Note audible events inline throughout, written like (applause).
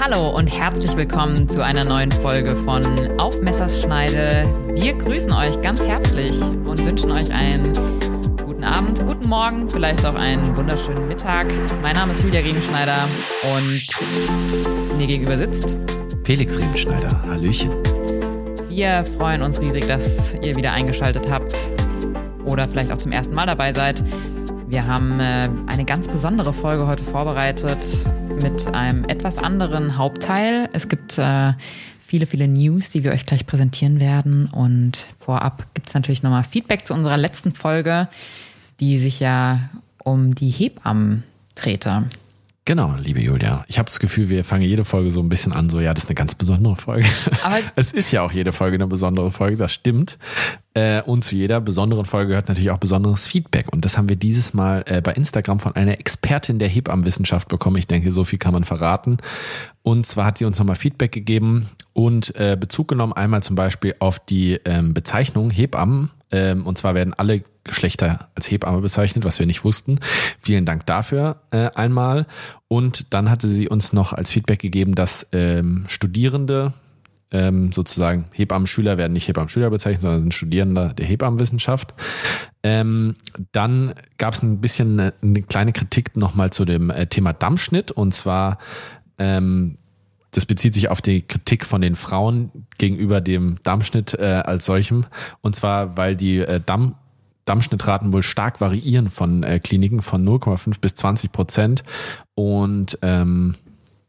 Hallo und herzlich willkommen zu einer neuen Folge von Auf Messerschneide. Wir grüßen euch ganz herzlich und wünschen euch einen guten Abend, guten Morgen, vielleicht auch einen wunderschönen Mittag. Mein Name ist Julia Riemenschneider und mir gegenüber sitzt Felix Riemenschneider. Hallöchen. Wir freuen uns riesig, dass ihr wieder eingeschaltet habt oder vielleicht auch zum ersten Mal dabei seid. Wir haben äh, eine ganz besondere Folge heute vorbereitet mit einem etwas anderen Hauptteil. Es gibt äh, viele, viele News, die wir euch gleich präsentieren werden. Und vorab gibt es natürlich nochmal Feedback zu unserer letzten Folge, die sich ja um die Hebammen drehte. Genau, liebe Julia. Ich habe das Gefühl, wir fangen jede Folge so ein bisschen an, so ja, das ist eine ganz besondere Folge. Aber (laughs) es ist ja auch jede Folge eine besondere Folge, das stimmt. Äh, und zu jeder besonderen Folge gehört natürlich auch besonderes Feedback. Und das haben wir dieses Mal äh, bei Instagram von einer Expertin der Hebammenwissenschaft bekommen. Ich denke, so viel kann man verraten. Und zwar hat sie uns nochmal Feedback gegeben und äh, Bezug genommen einmal zum Beispiel auf die ähm, Bezeichnung Hebammen. Ähm, und zwar werden alle Geschlechter als Hebamme bezeichnet, was wir nicht wussten. Vielen Dank dafür äh, einmal. Und dann hatte sie uns noch als Feedback gegeben, dass ähm, Studierende ähm, sozusagen Hebammenschüler werden nicht Hebammenschüler bezeichnet, sondern sind Studierende der Hebammenwissenschaft. Ähm, dann gab es ein bisschen eine, eine kleine Kritik nochmal zu dem äh, Thema Dammschnitt und zwar ähm, das bezieht sich auf die Kritik von den Frauen gegenüber dem Dammschnitt äh, als solchem. Und zwar, weil die äh, Damm Dammschnittraten wohl stark variieren von äh, Kliniken von 0,5 bis 20 Prozent. Und ähm,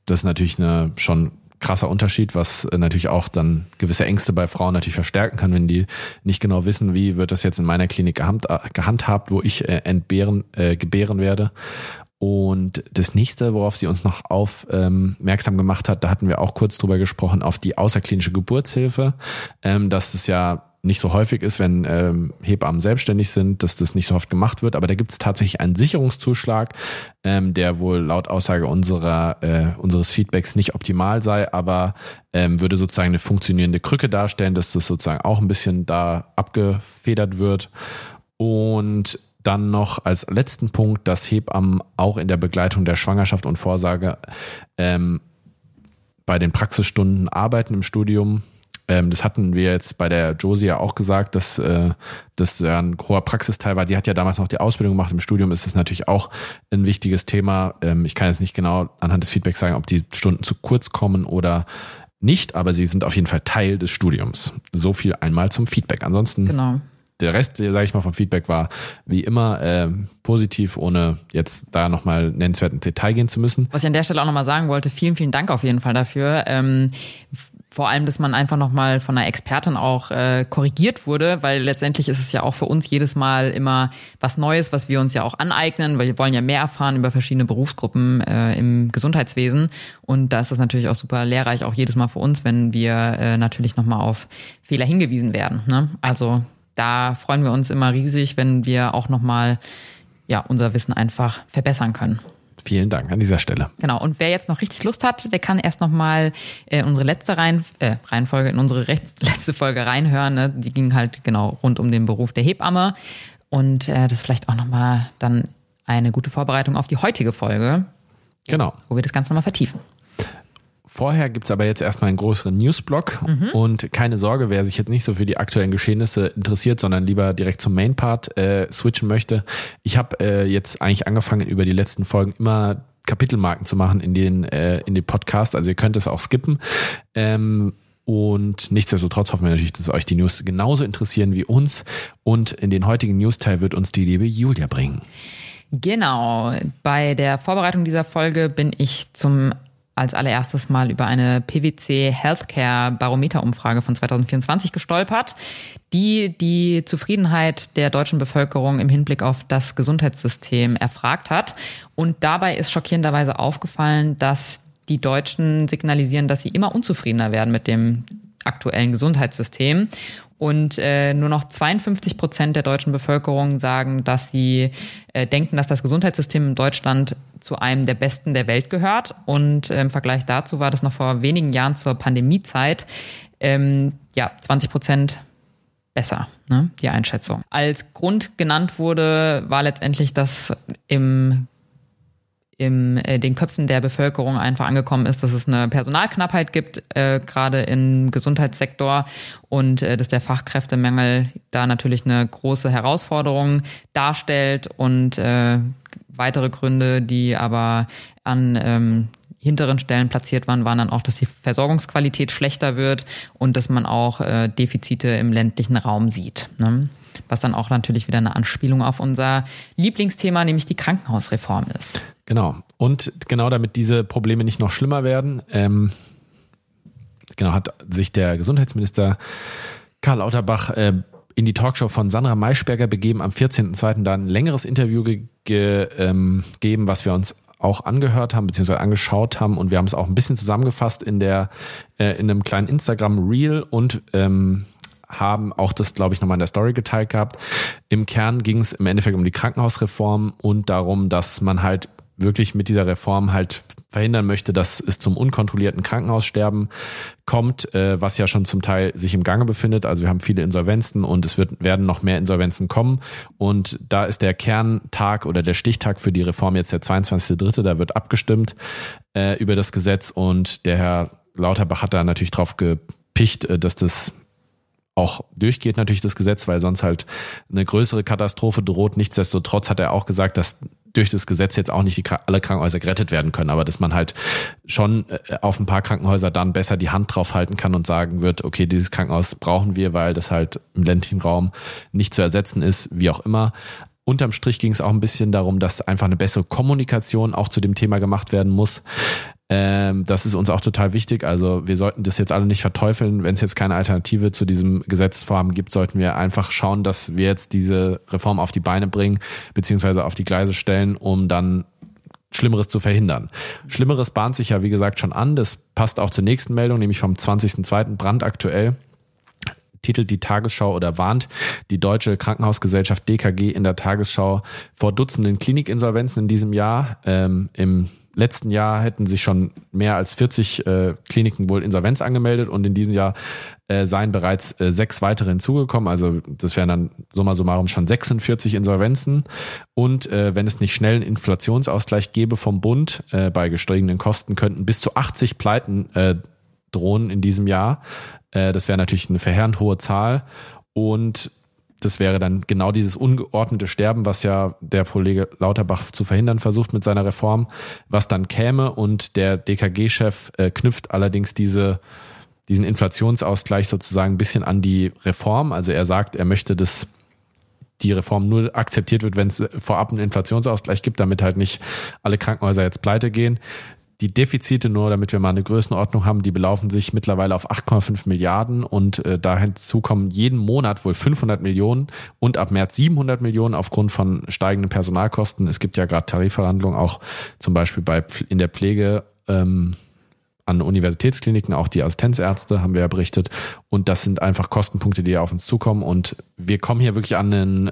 das ist natürlich eine schon krasser Unterschied, was äh, natürlich auch dann gewisse Ängste bei Frauen natürlich verstärken kann, wenn die nicht genau wissen, wie wird das jetzt in meiner Klinik äh, gehandhabt, wo ich äh, entbehren, äh, gebären werde. Und das nächste, worauf sie uns noch aufmerksam ähm, gemacht hat, da hatten wir auch kurz drüber gesprochen, auf die außerklinische Geburtshilfe, ähm, dass es ja nicht so häufig ist, wenn ähm, Hebammen selbstständig sind, dass das nicht so oft gemacht wird. Aber da gibt es tatsächlich einen Sicherungszuschlag, ähm, der wohl laut Aussage unserer äh, unseres Feedbacks nicht optimal sei, aber ähm, würde sozusagen eine funktionierende Krücke darstellen, dass das sozusagen auch ein bisschen da abgefedert wird. Und dann noch als letzten Punkt, dass Hebammen auch in der Begleitung der Schwangerschaft und Vorsorge ähm, bei den Praxisstunden arbeiten im Studium ähm, das hatten wir jetzt bei der Josie ja auch gesagt, dass äh, das ja ein hoher Praxisteil war. Die hat ja damals noch die Ausbildung gemacht. Im Studium ist es natürlich auch ein wichtiges Thema. Ähm, ich kann jetzt nicht genau anhand des Feedbacks sagen, ob die Stunden zu kurz kommen oder nicht, aber sie sind auf jeden Fall Teil des Studiums. So viel einmal zum Feedback. Ansonsten genau der Rest, sage ich mal, vom Feedback war wie immer äh, positiv, ohne jetzt da nochmal nennenswert ins Detail gehen zu müssen. Was ich an der Stelle auch nochmal sagen wollte, vielen, vielen Dank auf jeden Fall dafür. Ähm, vor allem, dass man einfach nochmal von einer Expertin auch äh, korrigiert wurde, weil letztendlich ist es ja auch für uns jedes Mal immer was Neues, was wir uns ja auch aneignen, weil wir wollen ja mehr erfahren über verschiedene Berufsgruppen äh, im Gesundheitswesen. Und da ist es natürlich auch super lehrreich, auch jedes Mal für uns, wenn wir äh, natürlich nochmal auf Fehler hingewiesen werden. Ne? Also da freuen wir uns immer riesig, wenn wir auch nochmal ja, unser Wissen einfach verbessern können. Vielen Dank an dieser Stelle. Genau. Und wer jetzt noch richtig Lust hat, der kann erst noch mal äh, unsere letzte Reihen, äh, Reihenfolge, in unsere (laughs) letzte Folge reinhören. Ne? Die ging halt genau rund um den Beruf der Hebamme. Und äh, das ist vielleicht auch noch mal dann eine gute Vorbereitung auf die heutige Folge. Genau. Wo wir das Ganze nochmal vertiefen. Vorher gibt's aber jetzt erstmal einen größeren Newsblock mhm. und keine Sorge, wer sich jetzt nicht so für die aktuellen Geschehnisse interessiert, sondern lieber direkt zum Main-Part äh, switchen möchte. Ich habe äh, jetzt eigentlich angefangen, über die letzten Folgen immer Kapitelmarken zu machen in den, äh, in den Podcast. Also ihr könnt es auch skippen. Ähm, und nichtsdestotrotz hoffen wir natürlich, dass euch die News genauso interessieren wie uns. Und in den heutigen News-Teil wird uns die liebe Julia bringen. Genau. Bei der Vorbereitung dieser Folge bin ich zum als allererstes mal über eine PwC Healthcare Barometer-Umfrage von 2024 gestolpert, die die Zufriedenheit der deutschen Bevölkerung im Hinblick auf das Gesundheitssystem erfragt hat. Und dabei ist schockierenderweise aufgefallen, dass die Deutschen signalisieren, dass sie immer unzufriedener werden mit dem aktuellen Gesundheitssystem. Und äh, nur noch 52 Prozent der deutschen Bevölkerung sagen, dass sie äh, denken, dass das Gesundheitssystem in Deutschland zu einem der besten der Welt gehört. Und äh, im Vergleich dazu war das noch vor wenigen Jahren zur Pandemiezeit ähm, ja 20 Prozent besser, ne, die Einschätzung. Als Grund genannt wurde, war letztendlich, dass im in äh, den Köpfen der Bevölkerung einfach angekommen ist, dass es eine Personalknappheit gibt, äh, gerade im Gesundheitssektor und äh, dass der Fachkräftemangel da natürlich eine große Herausforderung darstellt und äh, weitere Gründe, die aber an ähm, hinteren Stellen platziert waren, waren dann auch, dass die Versorgungsqualität schlechter wird und dass man auch äh, Defizite im ländlichen Raum sieht. Ne? Was dann auch natürlich wieder eine Anspielung auf unser Lieblingsthema, nämlich die Krankenhausreform ist. Genau. Und genau damit diese Probleme nicht noch schlimmer werden, ähm, genau, hat sich der Gesundheitsminister Karl Lauterbach äh, in die Talkshow von Sandra Maischberger begeben, am 14.02. da ein längeres Interview ge ge ähm, gegeben, was wir uns auch angehört haben, beziehungsweise angeschaut haben und wir haben es auch ein bisschen zusammengefasst in der, äh, in einem kleinen Instagram-Reel und ähm, haben auch das, glaube ich, nochmal in der Story geteilt gehabt. Im Kern ging es im Endeffekt um die Krankenhausreform und darum, dass man halt wirklich mit dieser Reform halt verhindern möchte, dass es zum unkontrollierten Krankenhaussterben kommt, äh, was ja schon zum Teil sich im Gange befindet. Also wir haben viele Insolvenzen und es wird, werden noch mehr Insolvenzen kommen. Und da ist der Kerntag oder der Stichtag für die Reform jetzt der 22.3. Da wird abgestimmt äh, über das Gesetz und der Herr Lauterbach hat da natürlich drauf gepicht, äh, dass das auch durchgeht natürlich das Gesetz, weil sonst halt eine größere Katastrophe droht. Nichtsdestotrotz hat er auch gesagt, dass durch das Gesetz jetzt auch nicht die, alle Krankenhäuser gerettet werden können, aber dass man halt schon äh, auf ein paar Krankenhäuser dann besser die Hand drauf halten kann und sagen wird, okay, dieses Krankenhaus brauchen wir, weil das halt im ländlichen Raum nicht zu ersetzen ist, wie auch immer. Unterm Strich ging es auch ein bisschen darum, dass einfach eine bessere Kommunikation auch zu dem Thema gemacht werden muss. Ähm, das ist uns auch total wichtig. Also wir sollten das jetzt alle nicht verteufeln. Wenn es jetzt keine Alternative zu diesem Gesetzesvorhaben gibt, sollten wir einfach schauen, dass wir jetzt diese Reform auf die Beine bringen, beziehungsweise auf die Gleise stellen, um dann Schlimmeres zu verhindern. Schlimmeres bahnt sich ja, wie gesagt, schon an. Das passt auch zur nächsten Meldung, nämlich vom 20.02. brandaktuell titelt die Tagesschau oder warnt die Deutsche Krankenhausgesellschaft DKG in der Tagesschau vor Dutzenden Klinikinsolvenzen in diesem Jahr. Ähm, Im letzten Jahr hätten sich schon mehr als 40 äh, Kliniken wohl Insolvenz angemeldet und in diesem Jahr äh, seien bereits äh, sechs weitere hinzugekommen. Also das wären dann summa summarum schon 46 Insolvenzen. Und äh, wenn es nicht schnell einen Inflationsausgleich gäbe vom Bund äh, bei gestiegenen Kosten, könnten bis zu 80 Pleiten äh, drohen in diesem Jahr. Das wäre natürlich eine verheerend hohe Zahl. Und das wäre dann genau dieses ungeordnete Sterben, was ja der Kollege Lauterbach zu verhindern versucht mit seiner Reform, was dann käme und der DKG-Chef äh, knüpft allerdings diese, diesen Inflationsausgleich sozusagen ein bisschen an die Reform. Also er sagt, er möchte, dass die Reform nur akzeptiert wird, wenn es vorab einen Inflationsausgleich gibt, damit halt nicht alle Krankenhäuser jetzt pleite gehen. Die Defizite nur, damit wir mal eine Größenordnung haben, die belaufen sich mittlerweile auf 8,5 Milliarden und äh, da hinzu kommen jeden Monat wohl 500 Millionen und ab März 700 Millionen aufgrund von steigenden Personalkosten. Es gibt ja gerade Tarifverhandlungen auch zum Beispiel bei in der Pflege. Ähm, an Universitätskliniken, auch die Assistenzärzte, haben wir ja berichtet. Und das sind einfach Kostenpunkte, die auf uns zukommen. Und wir kommen hier wirklich an einen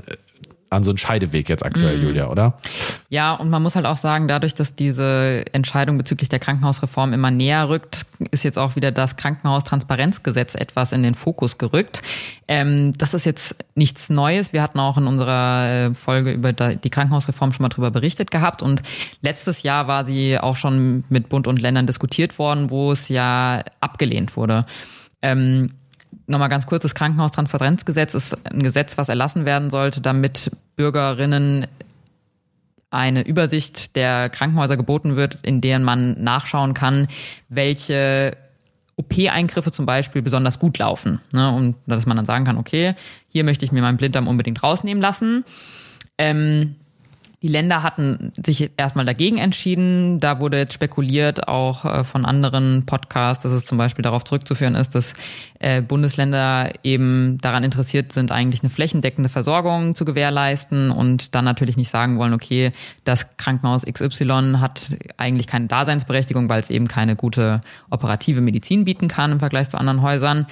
an so einen Scheideweg jetzt aktuell, mm. Julia, oder? Ja, und man muss halt auch sagen, dadurch, dass diese Entscheidung bezüglich der Krankenhausreform immer näher rückt, ist jetzt auch wieder das Krankenhaustransparenzgesetz etwas in den Fokus gerückt. Ähm, das ist jetzt nichts Neues. Wir hatten auch in unserer äh, Folge über die Krankenhausreform schon mal drüber berichtet gehabt. Und letztes Jahr war sie auch schon mit Bund und Ländern diskutiert worden, wo es ja abgelehnt wurde. Ähm, Nochmal ganz kurz, das Krankenhaustransparenzgesetz ist ein Gesetz, was erlassen werden sollte, damit Bürgerinnen eine Übersicht der Krankenhäuser geboten wird, in denen man nachschauen kann, welche OP-Eingriffe zum Beispiel besonders gut laufen. Ne? Und dass man dann sagen kann, okay, hier möchte ich mir meinen Blinddarm unbedingt rausnehmen lassen. Ähm, die Länder hatten sich erstmal dagegen entschieden. Da wurde jetzt spekuliert, auch äh, von anderen Podcasts, dass es zum Beispiel darauf zurückzuführen ist, dass äh, Bundesländer eben daran interessiert sind, eigentlich eine flächendeckende Versorgung zu gewährleisten und dann natürlich nicht sagen wollen, okay, das Krankenhaus XY hat eigentlich keine Daseinsberechtigung, weil es eben keine gute operative Medizin bieten kann im Vergleich zu anderen Häusern.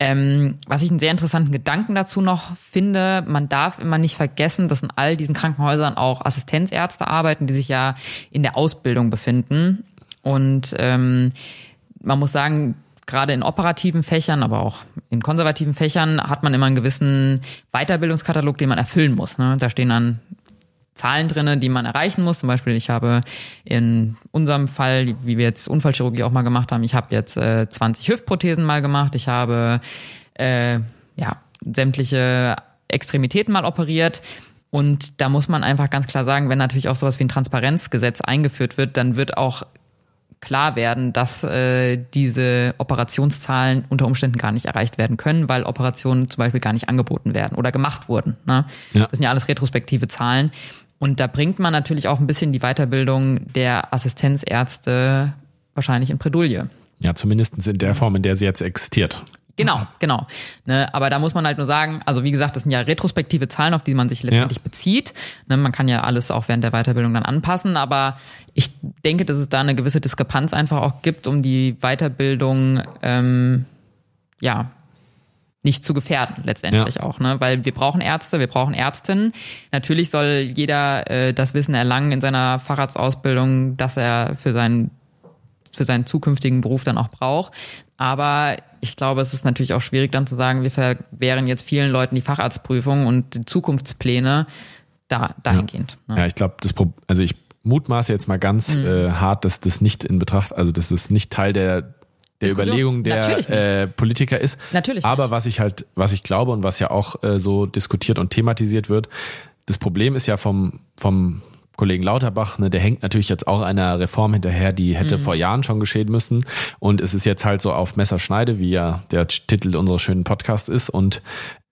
Ähm, was ich einen sehr interessanten Gedanken dazu noch finde, man darf immer nicht vergessen, dass in all diesen Krankenhäusern auch Assistenzärzte arbeiten, die sich ja in der Ausbildung befinden. Und ähm, man muss sagen, gerade in operativen Fächern, aber auch in konservativen Fächern hat man immer einen gewissen Weiterbildungskatalog, den man erfüllen muss. Ne? Da stehen dann Zahlen drinne, die man erreichen muss. Zum Beispiel, ich habe in unserem Fall, wie wir jetzt Unfallchirurgie auch mal gemacht haben, ich habe jetzt äh, 20 Hüftprothesen mal gemacht. Ich habe äh, ja sämtliche Extremitäten mal operiert. Und da muss man einfach ganz klar sagen, wenn natürlich auch sowas wie ein Transparenzgesetz eingeführt wird, dann wird auch klar werden, dass äh, diese Operationszahlen unter Umständen gar nicht erreicht werden können, weil Operationen zum Beispiel gar nicht angeboten werden oder gemacht wurden. Ne? Ja. Das sind ja alles retrospektive Zahlen. Und da bringt man natürlich auch ein bisschen die Weiterbildung der Assistenzärzte wahrscheinlich in Bredouille. Ja, zumindest in der Form, in der sie jetzt existiert. Genau, genau. Ne, aber da muss man halt nur sagen, also wie gesagt, das sind ja retrospektive Zahlen, auf die man sich letztendlich ja. bezieht. Ne, man kann ja alles auch während der Weiterbildung dann anpassen, aber ich denke, dass es da eine gewisse Diskrepanz einfach auch gibt, um die Weiterbildung ähm, ja nicht zu gefährden letztendlich ja. auch, ne? Weil wir brauchen Ärzte, wir brauchen Ärztinnen. Natürlich soll jeder äh, das Wissen erlangen in seiner Fahrradsausbildung, dass er für seinen für seinen zukünftigen Beruf dann auch braucht. Aber ich glaube, es ist natürlich auch schwierig dann zu sagen, wir verwehren jetzt vielen Leuten die Facharztprüfung und die Zukunftspläne da, dahingehend. Ja, ne? ja ich glaube, das also ich mutmaße jetzt mal ganz mhm. äh, hart, dass das nicht in Betracht, also dass das nicht Teil der der Überlegung der äh, Politiker ist. Natürlich. Aber nicht. was ich halt, was ich glaube und was ja auch äh, so diskutiert und thematisiert wird, das Problem ist ja vom, vom Kollegen Lauterbach, ne, der hängt natürlich jetzt auch einer Reform hinterher, die hätte mhm. vor Jahren schon geschehen müssen. Und es ist jetzt halt so auf Messerschneide, wie ja der Titel unseres schönen Podcasts ist. Und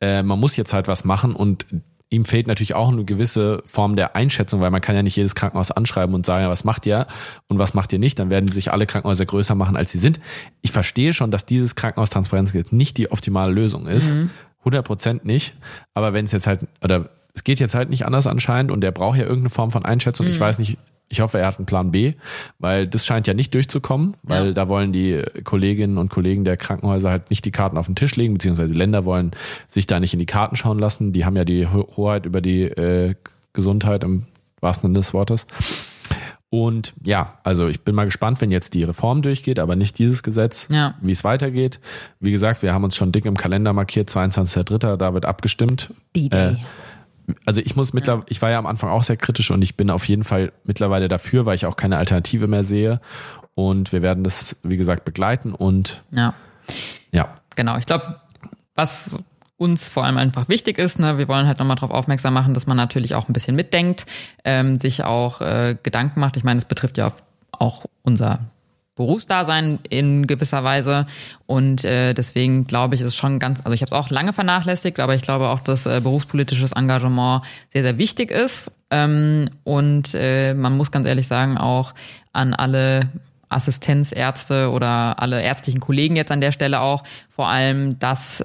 äh, man muss jetzt halt was machen und ihm fehlt natürlich auch eine gewisse Form der Einschätzung, weil man kann ja nicht jedes Krankenhaus anschreiben und sagen, was macht ihr und was macht ihr nicht, dann werden sich alle Krankenhäuser größer machen, als sie sind. Ich verstehe schon, dass dieses Krankenhaustransparenzgesetz nicht die optimale Lösung ist. Mhm. 100 Prozent nicht. Aber wenn es jetzt halt, oder es geht jetzt halt nicht anders anscheinend und der braucht ja irgendeine Form von Einschätzung. Mhm. Ich weiß nicht, ich hoffe, er hat einen Plan B, weil das scheint ja nicht durchzukommen, weil ja. da wollen die Kolleginnen und Kollegen der Krankenhäuser halt nicht die Karten auf den Tisch legen, beziehungsweise die Länder wollen sich da nicht in die Karten schauen lassen. Die haben ja die Hoheit über die äh, Gesundheit im wahrsten Sinne des Wortes. Und ja, also ich bin mal gespannt, wenn jetzt die Reform durchgeht, aber nicht dieses Gesetz, ja. wie es weitergeht. Wie gesagt, wir haben uns schon dick im Kalender markiert, 22.03., da wird abgestimmt. D-Day. Äh, also ich muss mittlerweile, ja. ich war ja am Anfang auch sehr kritisch und ich bin auf jeden Fall mittlerweile dafür, weil ich auch keine Alternative mehr sehe. Und wir werden das, wie gesagt, begleiten und ja. Ja. Genau. Ich glaube, was uns vor allem einfach wichtig ist, ne, wir wollen halt nochmal darauf aufmerksam machen, dass man natürlich auch ein bisschen mitdenkt, ähm, sich auch äh, Gedanken macht. Ich meine, es betrifft ja auch unser Berufsdasein in gewisser Weise. Und äh, deswegen glaube ich, ist schon ganz, also ich habe es auch lange vernachlässigt, aber ich glaube auch, dass äh, berufspolitisches Engagement sehr, sehr wichtig ist. Ähm, und äh, man muss ganz ehrlich sagen, auch an alle Assistenzärzte oder alle ärztlichen Kollegen jetzt an der Stelle auch, vor allem, dass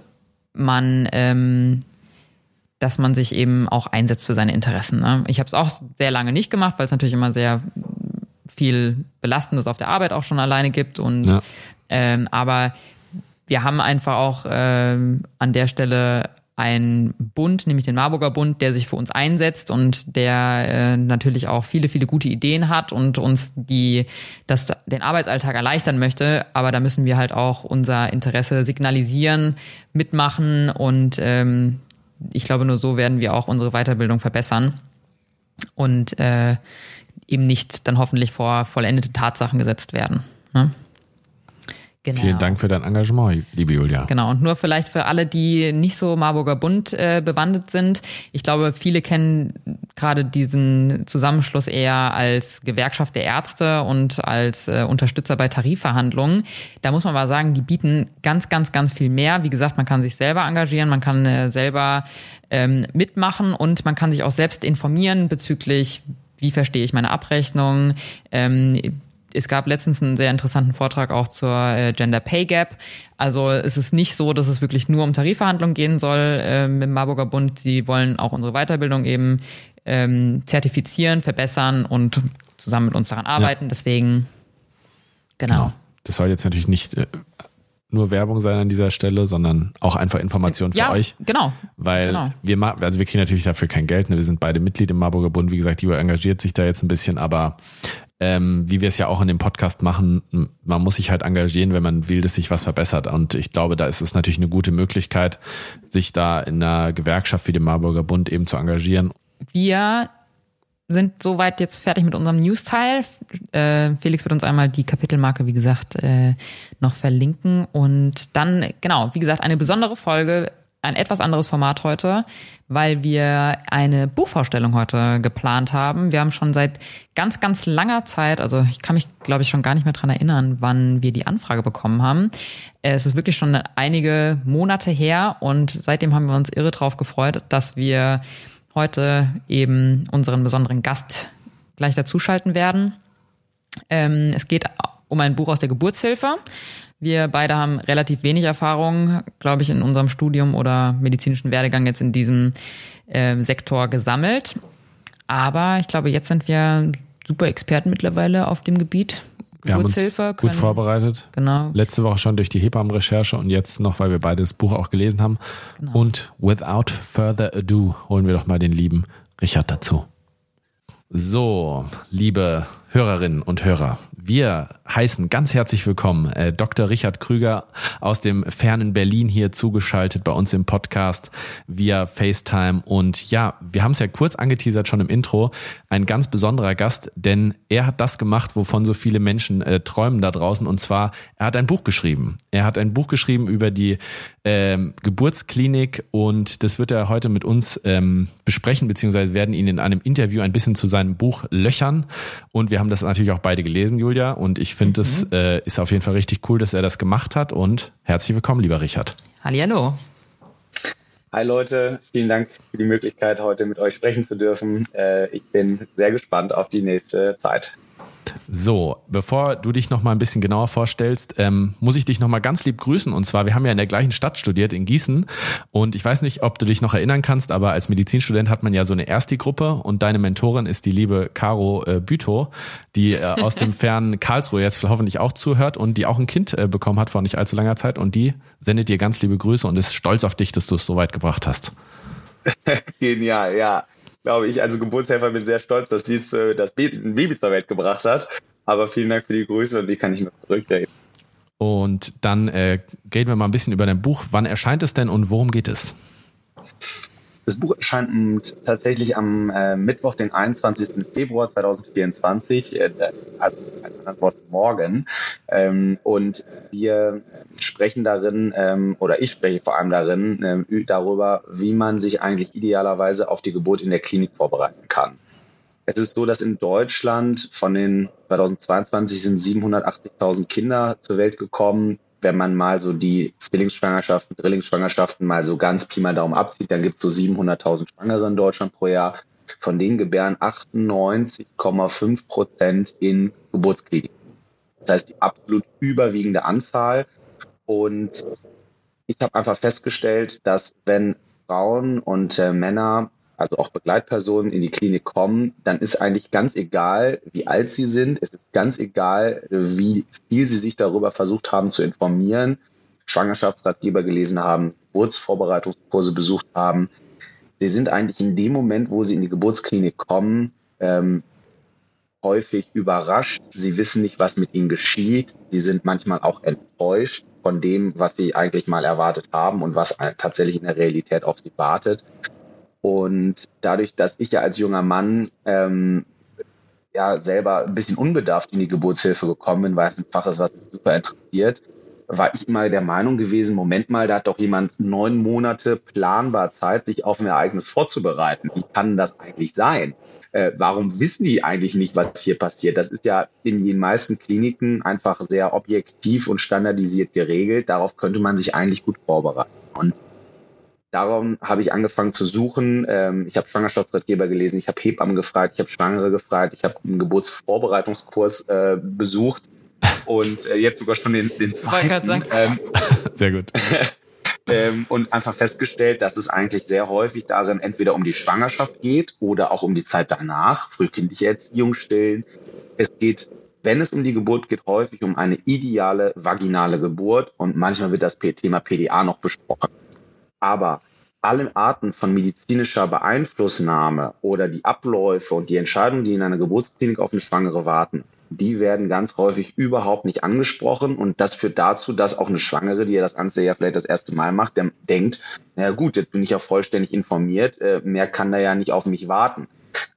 man ähm, dass man sich eben auch einsetzt für seine Interessen. Ne? Ich habe es auch sehr lange nicht gemacht, weil es natürlich immer sehr viel Belastendes auf der Arbeit auch schon alleine gibt. Und ja. ähm, aber wir haben einfach auch ähm, an der Stelle einen Bund, nämlich den Marburger Bund, der sich für uns einsetzt und der äh, natürlich auch viele, viele gute Ideen hat und uns die, das, den Arbeitsalltag erleichtern möchte. Aber da müssen wir halt auch unser Interesse signalisieren, mitmachen und ähm, ich glaube, nur so werden wir auch unsere Weiterbildung verbessern. Und äh, eben nicht dann hoffentlich vor vollendete Tatsachen gesetzt werden. Ne? Genau. Vielen Dank für dein Engagement, liebe Julia. Genau, und nur vielleicht für alle, die nicht so Marburger Bund äh, bewandert sind. Ich glaube, viele kennen gerade diesen Zusammenschluss eher als Gewerkschaft der Ärzte und als äh, Unterstützer bei Tarifverhandlungen. Da muss man aber sagen, die bieten ganz, ganz, ganz viel mehr. Wie gesagt, man kann sich selber engagieren, man kann äh, selber ähm, mitmachen und man kann sich auch selbst informieren bezüglich wie verstehe ich meine Abrechnung. Ähm, es gab letztens einen sehr interessanten Vortrag auch zur äh, Gender Pay Gap. Also es ist nicht so, dass es wirklich nur um Tarifverhandlungen gehen soll mit dem Marburger Bund. Sie wollen auch unsere Weiterbildung eben ähm, zertifizieren, verbessern und zusammen mit uns daran arbeiten. Ja. Deswegen, genau. genau. Das soll jetzt natürlich nicht äh, nur Werbung sein an dieser Stelle, sondern auch einfach Information für ja, euch. Genau. Weil genau. wir also wir kriegen natürlich dafür kein Geld. Ne? Wir sind beide Mitglied im Marburger Bund. Wie gesagt, Ivo engagiert sich da jetzt ein bisschen, aber ähm, wie wir es ja auch in dem Podcast machen, man muss sich halt engagieren, wenn man will, dass sich was verbessert. Und ich glaube, da ist es natürlich eine gute Möglichkeit, sich da in einer Gewerkschaft wie dem Marburger Bund eben zu engagieren. Wir sind soweit jetzt fertig mit unserem News-Teil. Äh, Felix wird uns einmal die Kapitelmarke, wie gesagt, äh, noch verlinken. Und dann, genau, wie gesagt, eine besondere Folge, ein etwas anderes Format heute, weil wir eine Buchvorstellung heute geplant haben. Wir haben schon seit ganz, ganz langer Zeit, also ich kann mich, glaube ich, schon gar nicht mehr dran erinnern, wann wir die Anfrage bekommen haben. Es ist wirklich schon einige Monate her und seitdem haben wir uns irre drauf gefreut, dass wir heute eben unseren besonderen Gast gleich dazuschalten werden. Ähm, es geht um ein Buch aus der Geburtshilfe. Wir beide haben relativ wenig Erfahrung, glaube ich, in unserem Studium oder medizinischen Werdegang jetzt in diesem äh, Sektor gesammelt. Aber ich glaube, jetzt sind wir super Experten mittlerweile auf dem Gebiet. Wir haben uns können, gut vorbereitet. Genau. Letzte Woche schon durch die Hebammenrecherche und jetzt noch, weil wir beide das Buch auch gelesen haben. Genau. Und without further ado holen wir doch mal den lieben Richard dazu. So, liebe Hörerinnen und Hörer, wir heißen ganz herzlich willkommen äh, Dr. Richard Krüger aus dem fernen Berlin hier zugeschaltet bei uns im Podcast via FaceTime. Und ja, wir haben es ja kurz angeteasert schon im Intro. Ein ganz besonderer Gast, denn er hat das gemacht, wovon so viele Menschen äh, träumen da draußen. Und zwar, er hat ein Buch geschrieben. Er hat ein Buch geschrieben über die ähm, Geburtsklinik und das wird er heute mit uns ähm, besprechen, beziehungsweise werden ihn in einem Interview ein bisschen zu seinem Buch löchern. Und wir haben das natürlich auch beide gelesen, Julia. Und ich finde, es mhm. äh, ist auf jeden Fall richtig cool, dass er das gemacht hat. Und herzlich willkommen, lieber Richard. Hallihallo. Hi Leute, vielen Dank für die Möglichkeit, heute mit euch sprechen zu dürfen. Äh, ich bin sehr gespannt auf die nächste Zeit. So, bevor du dich noch mal ein bisschen genauer vorstellst, ähm, muss ich dich noch mal ganz lieb grüßen. Und zwar, wir haben ja in der gleichen Stadt studiert, in Gießen. Und ich weiß nicht, ob du dich noch erinnern kannst, aber als Medizinstudent hat man ja so eine Ersti-Gruppe und deine Mentorin ist die liebe Caro äh, Bütow, die äh, aus dem (laughs) fernen Karlsruhe jetzt hoffentlich auch zuhört und die auch ein Kind äh, bekommen hat vor nicht allzu langer Zeit. Und die sendet dir ganz liebe Grüße und ist stolz auf dich, dass du es so weit gebracht hast. (laughs) Genial, ja glaube ich, also Geburtshelfer bin sehr stolz, dass sie äh, das Baby zur Welt gebracht hat. Aber vielen Dank für die Grüße und die kann ich nur zurückgeben. Und dann äh, reden wir mal ein bisschen über dein Buch. Wann erscheint es denn und worum geht es? Das Buch erscheint tatsächlich am äh, Mittwoch, den 21. Februar 2024, äh, also Wort morgen. Ähm, und wir sprechen darin, ähm, oder ich spreche vor allem darin, ähm, darüber, wie man sich eigentlich idealerweise auf die Geburt in der Klinik vorbereiten kann. Es ist so, dass in Deutschland von den 2022 sind 780.000 Kinder zur Welt gekommen wenn man mal so die Zwillingsschwangerschaften, Drillingsschwangerschaften mal so ganz Pi mal Daumen abzieht, dann gibt es so 700.000 Schwangere in Deutschland pro Jahr. Von denen gebären 98,5 Prozent in Geburtskliniken. Das heißt, die absolut überwiegende Anzahl. Und ich habe einfach festgestellt, dass wenn Frauen und äh, Männer also auch Begleitpersonen in die Klinik kommen, dann ist eigentlich ganz egal, wie alt sie sind. Es ist ganz egal, wie viel sie sich darüber versucht haben zu informieren, Schwangerschaftsratgeber gelesen haben, Geburtsvorbereitungskurse besucht haben. Sie sind eigentlich in dem Moment, wo sie in die Geburtsklinik kommen, ähm, häufig überrascht. Sie wissen nicht, was mit ihnen geschieht. Sie sind manchmal auch enttäuscht von dem, was sie eigentlich mal erwartet haben und was tatsächlich in der Realität auf sie wartet. Und dadurch, dass ich ja als junger Mann ähm, ja selber ein bisschen unbedarft in die Geburtshilfe gekommen bin, weil es ein Fach ist, was mich super interessiert, war ich immer der Meinung gewesen, Moment mal, da hat doch jemand neun Monate planbar Zeit, sich auf ein Ereignis vorzubereiten. Wie kann das eigentlich sein? Äh, warum wissen die eigentlich nicht, was hier passiert? Das ist ja in den meisten Kliniken einfach sehr objektiv und standardisiert geregelt. Darauf könnte man sich eigentlich gut vorbereiten. Und Darum habe ich angefangen zu suchen. Ähm, ich habe Schwangerschaftsratgeber gelesen, ich habe Hebammen gefragt, ich habe Schwangere gefragt, ich habe einen Geburtsvorbereitungskurs äh, besucht und äh, jetzt sogar schon den, den zweiten. Ähm, (laughs) Sehr gut. (laughs) ähm, und einfach festgestellt, dass es eigentlich sehr häufig darin entweder um die Schwangerschaft geht oder auch um die Zeit danach, frühkindliche Erziehung stillen. Es geht wenn es um die Geburt geht, häufig um eine ideale vaginale Geburt und manchmal wird das Thema PDA noch besprochen. Aber alle Arten von medizinischer Beeinflussnahme oder die Abläufe und die Entscheidungen, die in einer Geburtsklinik auf eine Schwangere warten, die werden ganz häufig überhaupt nicht angesprochen und das führt dazu, dass auch eine Schwangere, die ja das Ganze ja vielleicht das erste Mal macht, der denkt, na gut, jetzt bin ich ja vollständig informiert, äh, mehr kann da ja nicht auf mich warten.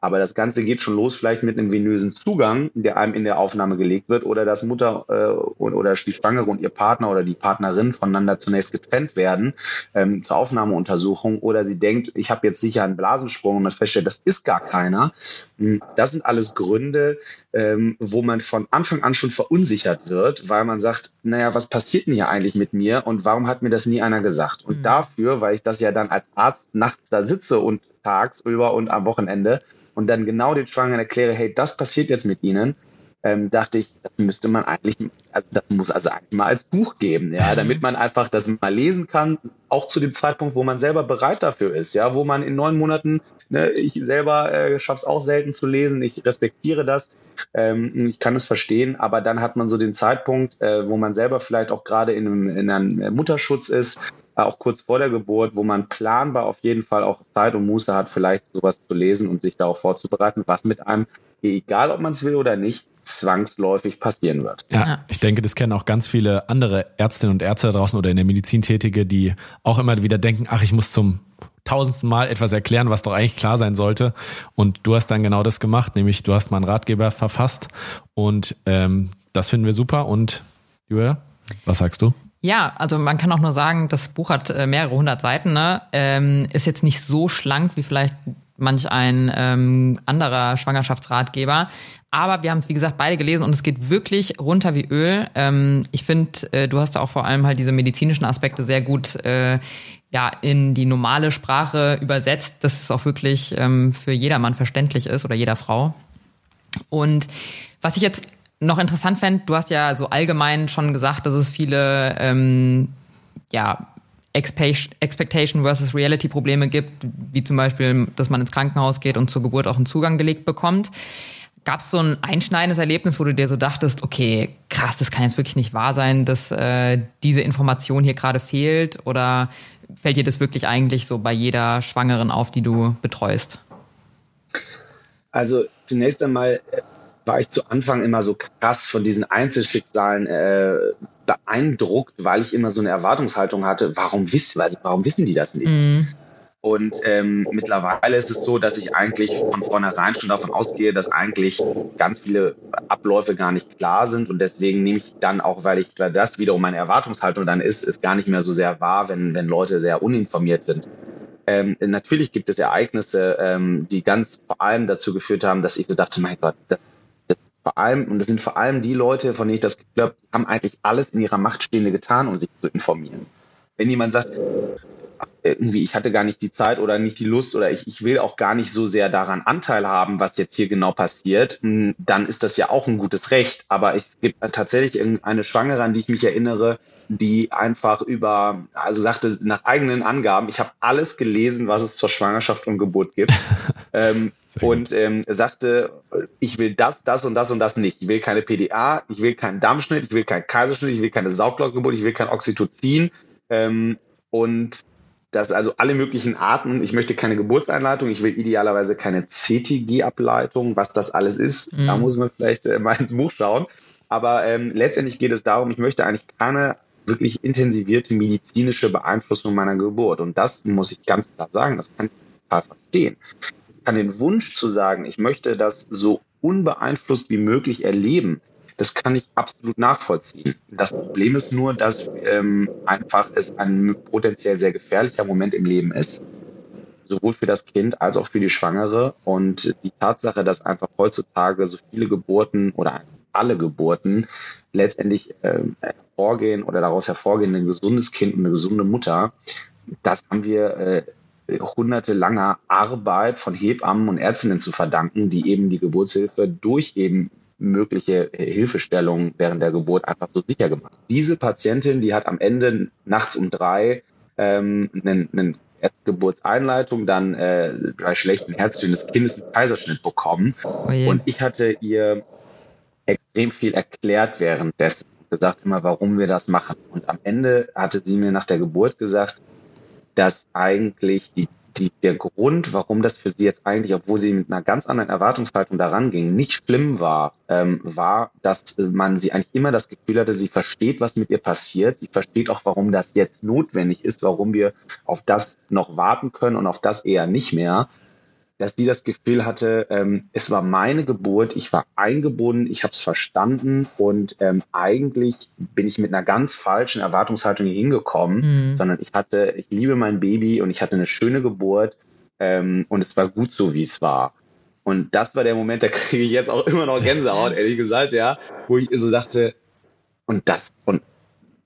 Aber das Ganze geht schon los, vielleicht mit einem venösen Zugang, der einem in der Aufnahme gelegt wird, oder dass Mutter äh, oder die Schwangere und ihr Partner oder die Partnerin voneinander zunächst getrennt werden ähm, zur Aufnahmeuntersuchung, oder sie denkt, ich habe jetzt sicher einen Blasensprung und man feststellt, das ist gar keiner. Hm, das sind alles Gründe, ähm, wo man von Anfang an schon verunsichert wird, weil man sagt, naja, was passiert denn hier eigentlich mit mir und warum hat mir das nie einer gesagt? Und mhm. dafür, weil ich das ja dann als Arzt nachts da sitze und tagsüber und am Wochenende und dann genau den Schwangeren erkläre, hey, das passiert jetzt mit Ihnen, ähm, dachte ich, das müsste man eigentlich, also das muss also eigentlich mal als Buch geben, ja, (laughs) damit man einfach das mal lesen kann, auch zu dem Zeitpunkt, wo man selber bereit dafür ist, ja, wo man in neun Monaten, ne, ich selber äh, schaffe es auch selten zu lesen, ich respektiere das, ähm, ich kann es verstehen, aber dann hat man so den Zeitpunkt, äh, wo man selber vielleicht auch gerade in einem, in einem Mutterschutz ist, auch kurz vor der Geburt, wo man planbar auf jeden Fall auch Zeit und Muße hat, vielleicht sowas zu lesen und sich darauf vorzubereiten, was mit einem, egal ob man es will oder nicht, zwangsläufig passieren wird. Ja, ich denke, das kennen auch ganz viele andere Ärztinnen und Ärzte draußen oder in der Medizin Tätige, die auch immer wieder denken, ach, ich muss zum tausendsten Mal etwas erklären, was doch eigentlich klar sein sollte. Und du hast dann genau das gemacht, nämlich du hast mal einen Ratgeber verfasst und ähm, das finden wir super. Und Julia, was sagst du? Ja, also man kann auch nur sagen, das Buch hat äh, mehrere hundert Seiten, ne? ähm, ist jetzt nicht so schlank wie vielleicht manch ein ähm, anderer Schwangerschaftsratgeber. Aber wir haben es, wie gesagt, beide gelesen und es geht wirklich runter wie Öl. Ähm, ich finde, äh, du hast da auch vor allem halt diese medizinischen Aspekte sehr gut äh, ja, in die normale Sprache übersetzt, dass es auch wirklich ähm, für jedermann verständlich ist oder jeder Frau. Und was ich jetzt noch interessant fände, du hast ja so allgemein schon gesagt, dass es viele ähm, ja, Expectation versus Reality Probleme gibt, wie zum Beispiel, dass man ins Krankenhaus geht und zur Geburt auch einen Zugang gelegt bekommt. Gab es so ein einschneidendes Erlebnis, wo du dir so dachtest, okay, krass, das kann jetzt wirklich nicht wahr sein, dass äh, diese Information hier gerade fehlt? Oder fällt dir das wirklich eigentlich so bei jeder Schwangeren auf, die du betreust? Also zunächst einmal äh, war ich zu Anfang immer so krass von diesen Einzelschicksalen äh, beeindruckt, weil ich immer so eine Erwartungshaltung hatte, warum wissen, also warum wissen die das nicht? Mhm. Und ähm, mittlerweile ist es so, dass ich eigentlich von vornherein schon davon ausgehe, dass eigentlich ganz viele Abläufe gar nicht klar sind. Und deswegen nehme ich dann auch, weil ich weil das wiederum meine Erwartungshaltung dann ist, ist gar nicht mehr so sehr wahr, wenn, wenn Leute sehr uninformiert sind. Ähm, natürlich gibt es Ereignisse, ähm, die ganz vor allem dazu geführt haben, dass ich so dachte, mein Gott, das, vor allem, und das sind vor allem die Leute, von denen ich das glaube, haben eigentlich alles in ihrer Macht Stehende getan, um sich zu informieren. Wenn jemand sagt, irgendwie, ich hatte gar nicht die Zeit oder nicht die Lust oder ich, ich will auch gar nicht so sehr daran Anteil haben, was jetzt hier genau passiert, hm, dann ist das ja auch ein gutes Recht. Aber es gibt tatsächlich eine Schwangere, an die ich mich erinnere, die einfach über, also sagte nach eigenen Angaben, ich habe alles gelesen, was es zur Schwangerschaft und Geburt gibt. (laughs) ähm, und ähm, sagte, ich will das, das und das und das nicht. Ich will keine PDA, ich will keinen Dammschnitt, ich will keinen Kaiserschnitt, ich will keine Sauglockengeburt, ich will kein Oxytocin. Ähm, und dass also alle möglichen Arten, ich möchte keine Geburtseinleitung, ich will idealerweise keine CTG-Ableitung, was das alles ist, mhm. da muss man vielleicht äh, mal ins Buch schauen. Aber ähm, letztendlich geht es darum, ich möchte eigentlich keine wirklich intensivierte medizinische Beeinflussung meiner Geburt. Und das muss ich ganz klar sagen, das kann ich total verstehen. Kann den Wunsch zu sagen, ich möchte das so unbeeinflusst wie möglich erleben, das kann ich absolut nachvollziehen. Das Problem ist nur, dass ähm, einfach es ein potenziell sehr gefährlicher Moment im Leben ist, sowohl für das Kind als auch für die Schwangere. Und die Tatsache, dass einfach heutzutage so viele Geburten oder alle Geburten letztendlich äh, hervorgehen oder daraus hervorgehen, ein gesundes Kind und eine gesunde Mutter, das haben wir äh, hunderte Arbeit von Hebammen und Ärztinnen zu verdanken, die eben die Geburtshilfe durch eben mögliche Hilfestellung während der Geburt einfach so sicher gemacht. Diese Patientin, die hat am Ende nachts um drei ähm, einen, einen Erstgeburtseinleitung, dann äh, bei schlechten Herztönen des Kindes einen Kaiserschnitt bekommen. Oh und ich hatte ihr extrem viel erklärt währenddessen gesagt immer, warum wir das machen. Und am Ende hatte sie mir nach der Geburt gesagt, dass eigentlich die die, der Grund, warum das für sie jetzt eigentlich, obwohl sie mit einer ganz anderen Erwartungshaltung daran ging, nicht schlimm war, ähm, war, dass man sie eigentlich immer das Gefühl hatte, sie versteht, was mit ihr passiert. Sie versteht auch, warum das jetzt notwendig ist, warum wir auf das noch warten können und auf das eher nicht mehr. Dass sie das Gefühl hatte, ähm, es war meine Geburt, ich war eingebunden, ich habe es verstanden und ähm, eigentlich bin ich mit einer ganz falschen Erwartungshaltung hier hingekommen, mhm. sondern ich hatte, ich liebe mein Baby und ich hatte eine schöne Geburt ähm, und es war gut so, wie es war. Und das war der Moment, da kriege ich jetzt auch immer noch Gänsehaut, (laughs) ehrlich gesagt, ja, wo ich so dachte, und das, und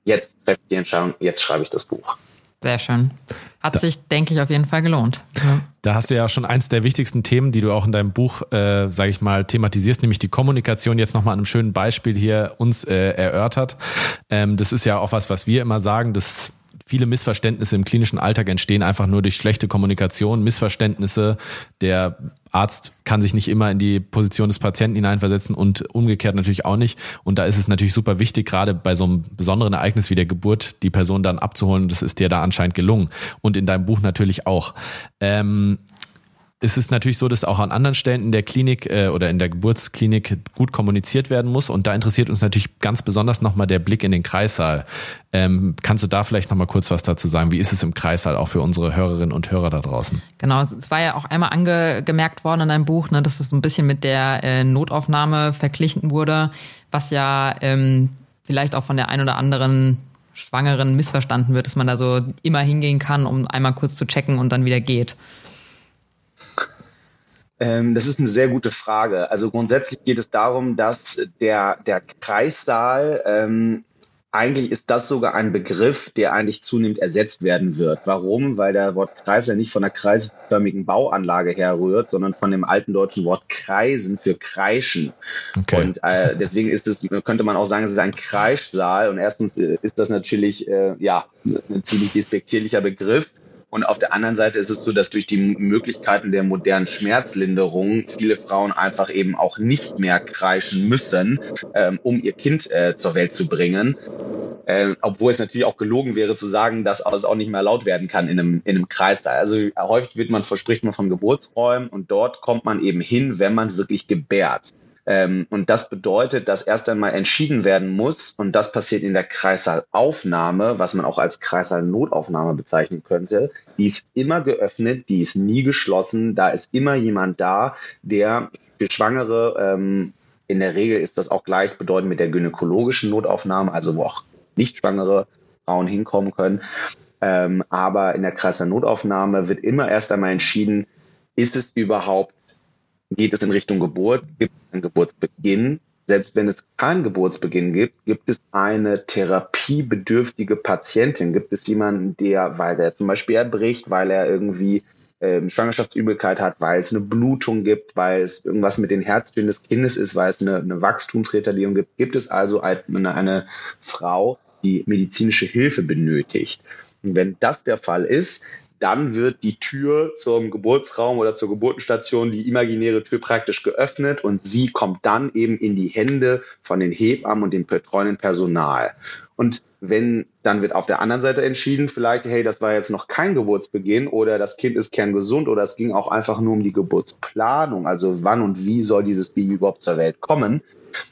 jetzt treffe ich die Entscheidung, jetzt schreibe ich das Buch. Sehr schön. Hat da, sich, denke ich, auf jeden Fall gelohnt. Ja. Da hast du ja schon eins der wichtigsten Themen, die du auch in deinem Buch, äh, sage ich mal, thematisierst, nämlich die Kommunikation jetzt nochmal an einem schönen Beispiel hier uns äh, erörtert. Ähm, das ist ja auch was, was wir immer sagen, dass viele Missverständnisse im klinischen Alltag entstehen einfach nur durch schlechte Kommunikation, Missverständnisse. Der Arzt kann sich nicht immer in die Position des Patienten hineinversetzen und umgekehrt natürlich auch nicht. Und da ist es natürlich super wichtig, gerade bei so einem besonderen Ereignis wie der Geburt, die Person dann abzuholen. Das ist dir da anscheinend gelungen. Und in deinem Buch natürlich auch. Ähm, es ist natürlich so, dass auch an anderen Stellen in der Klinik äh, oder in der Geburtsklinik gut kommuniziert werden muss. Und da interessiert uns natürlich ganz besonders nochmal der Blick in den Kreissaal. Ähm, kannst du da vielleicht nochmal kurz was dazu sagen? Wie ist es im Kreissaal auch für unsere Hörerinnen und Hörer da draußen? Genau, es war ja auch einmal angemerkt worden in deinem Buch, ne, dass es so ein bisschen mit der äh, Notaufnahme verglichen wurde, was ja ähm, vielleicht auch von der ein oder anderen Schwangeren missverstanden wird, dass man da so immer hingehen kann, um einmal kurz zu checken und dann wieder geht. Ähm, das ist eine sehr gute Frage. Also grundsätzlich geht es darum, dass der, der Kreissaal, ähm, eigentlich ist das sogar ein Begriff, der eigentlich zunehmend ersetzt werden wird. Warum? Weil der Wort Kreissaal nicht von einer kreisförmigen Bauanlage herrührt, sondern von dem alten deutschen Wort Kreisen für Kreischen. Okay. Und äh, deswegen ist es, könnte man auch sagen, es ist ein Kreissaal. Und erstens äh, ist das natürlich äh, ja ein ziemlich despektierlicher Begriff. Und auf der anderen Seite ist es so, dass durch die Möglichkeiten der modernen Schmerzlinderung viele Frauen einfach eben auch nicht mehr kreischen müssen, ähm, um ihr Kind äh, zur Welt zu bringen. Äh, obwohl es natürlich auch gelogen wäre zu sagen, dass es auch nicht mehr laut werden kann in einem, in einem Kreis. Also häufig wird man, verspricht man von Geburtsräumen und dort kommt man eben hin, wenn man wirklich gebärt. Ähm, und das bedeutet, dass erst einmal entschieden werden muss, und das passiert in der Kreissaalaufnahme, was man auch als Kreissaalnotaufnahme bezeichnen könnte. Die ist immer geöffnet, die ist nie geschlossen, da ist immer jemand da, der für Schwangere, ähm, in der Regel ist das auch gleichbedeutend mit der gynäkologischen Notaufnahme, also wo auch nicht schwangere Frauen hinkommen können. Ähm, aber in der Kreissaalnotaufnahme wird immer erst einmal entschieden, ist es überhaupt geht es in Richtung Geburt, gibt es einen Geburtsbeginn. Selbst wenn es keinen Geburtsbeginn gibt, gibt es eine therapiebedürftige Patientin. Gibt es jemanden, der, weil er zum Beispiel erbricht, weil er irgendwie ähm, Schwangerschaftsübelkeit hat, weil es eine Blutung gibt, weil es irgendwas mit den Herztönen des Kindes ist, weil es eine, eine Wachstumsretardierung gibt, gibt es also eine, eine Frau, die medizinische Hilfe benötigt. Und wenn das der Fall ist, dann wird die Tür zum Geburtsraum oder zur Geburtenstation, die imaginäre Tür praktisch geöffnet und sie kommt dann eben in die Hände von den Hebammen und dem betreuenden Personal. Und wenn, dann wird auf der anderen Seite entschieden, vielleicht, hey, das war jetzt noch kein Geburtsbeginn oder das Kind ist kerngesund oder es ging auch einfach nur um die Geburtsplanung, also wann und wie soll dieses Baby überhaupt zur Welt kommen,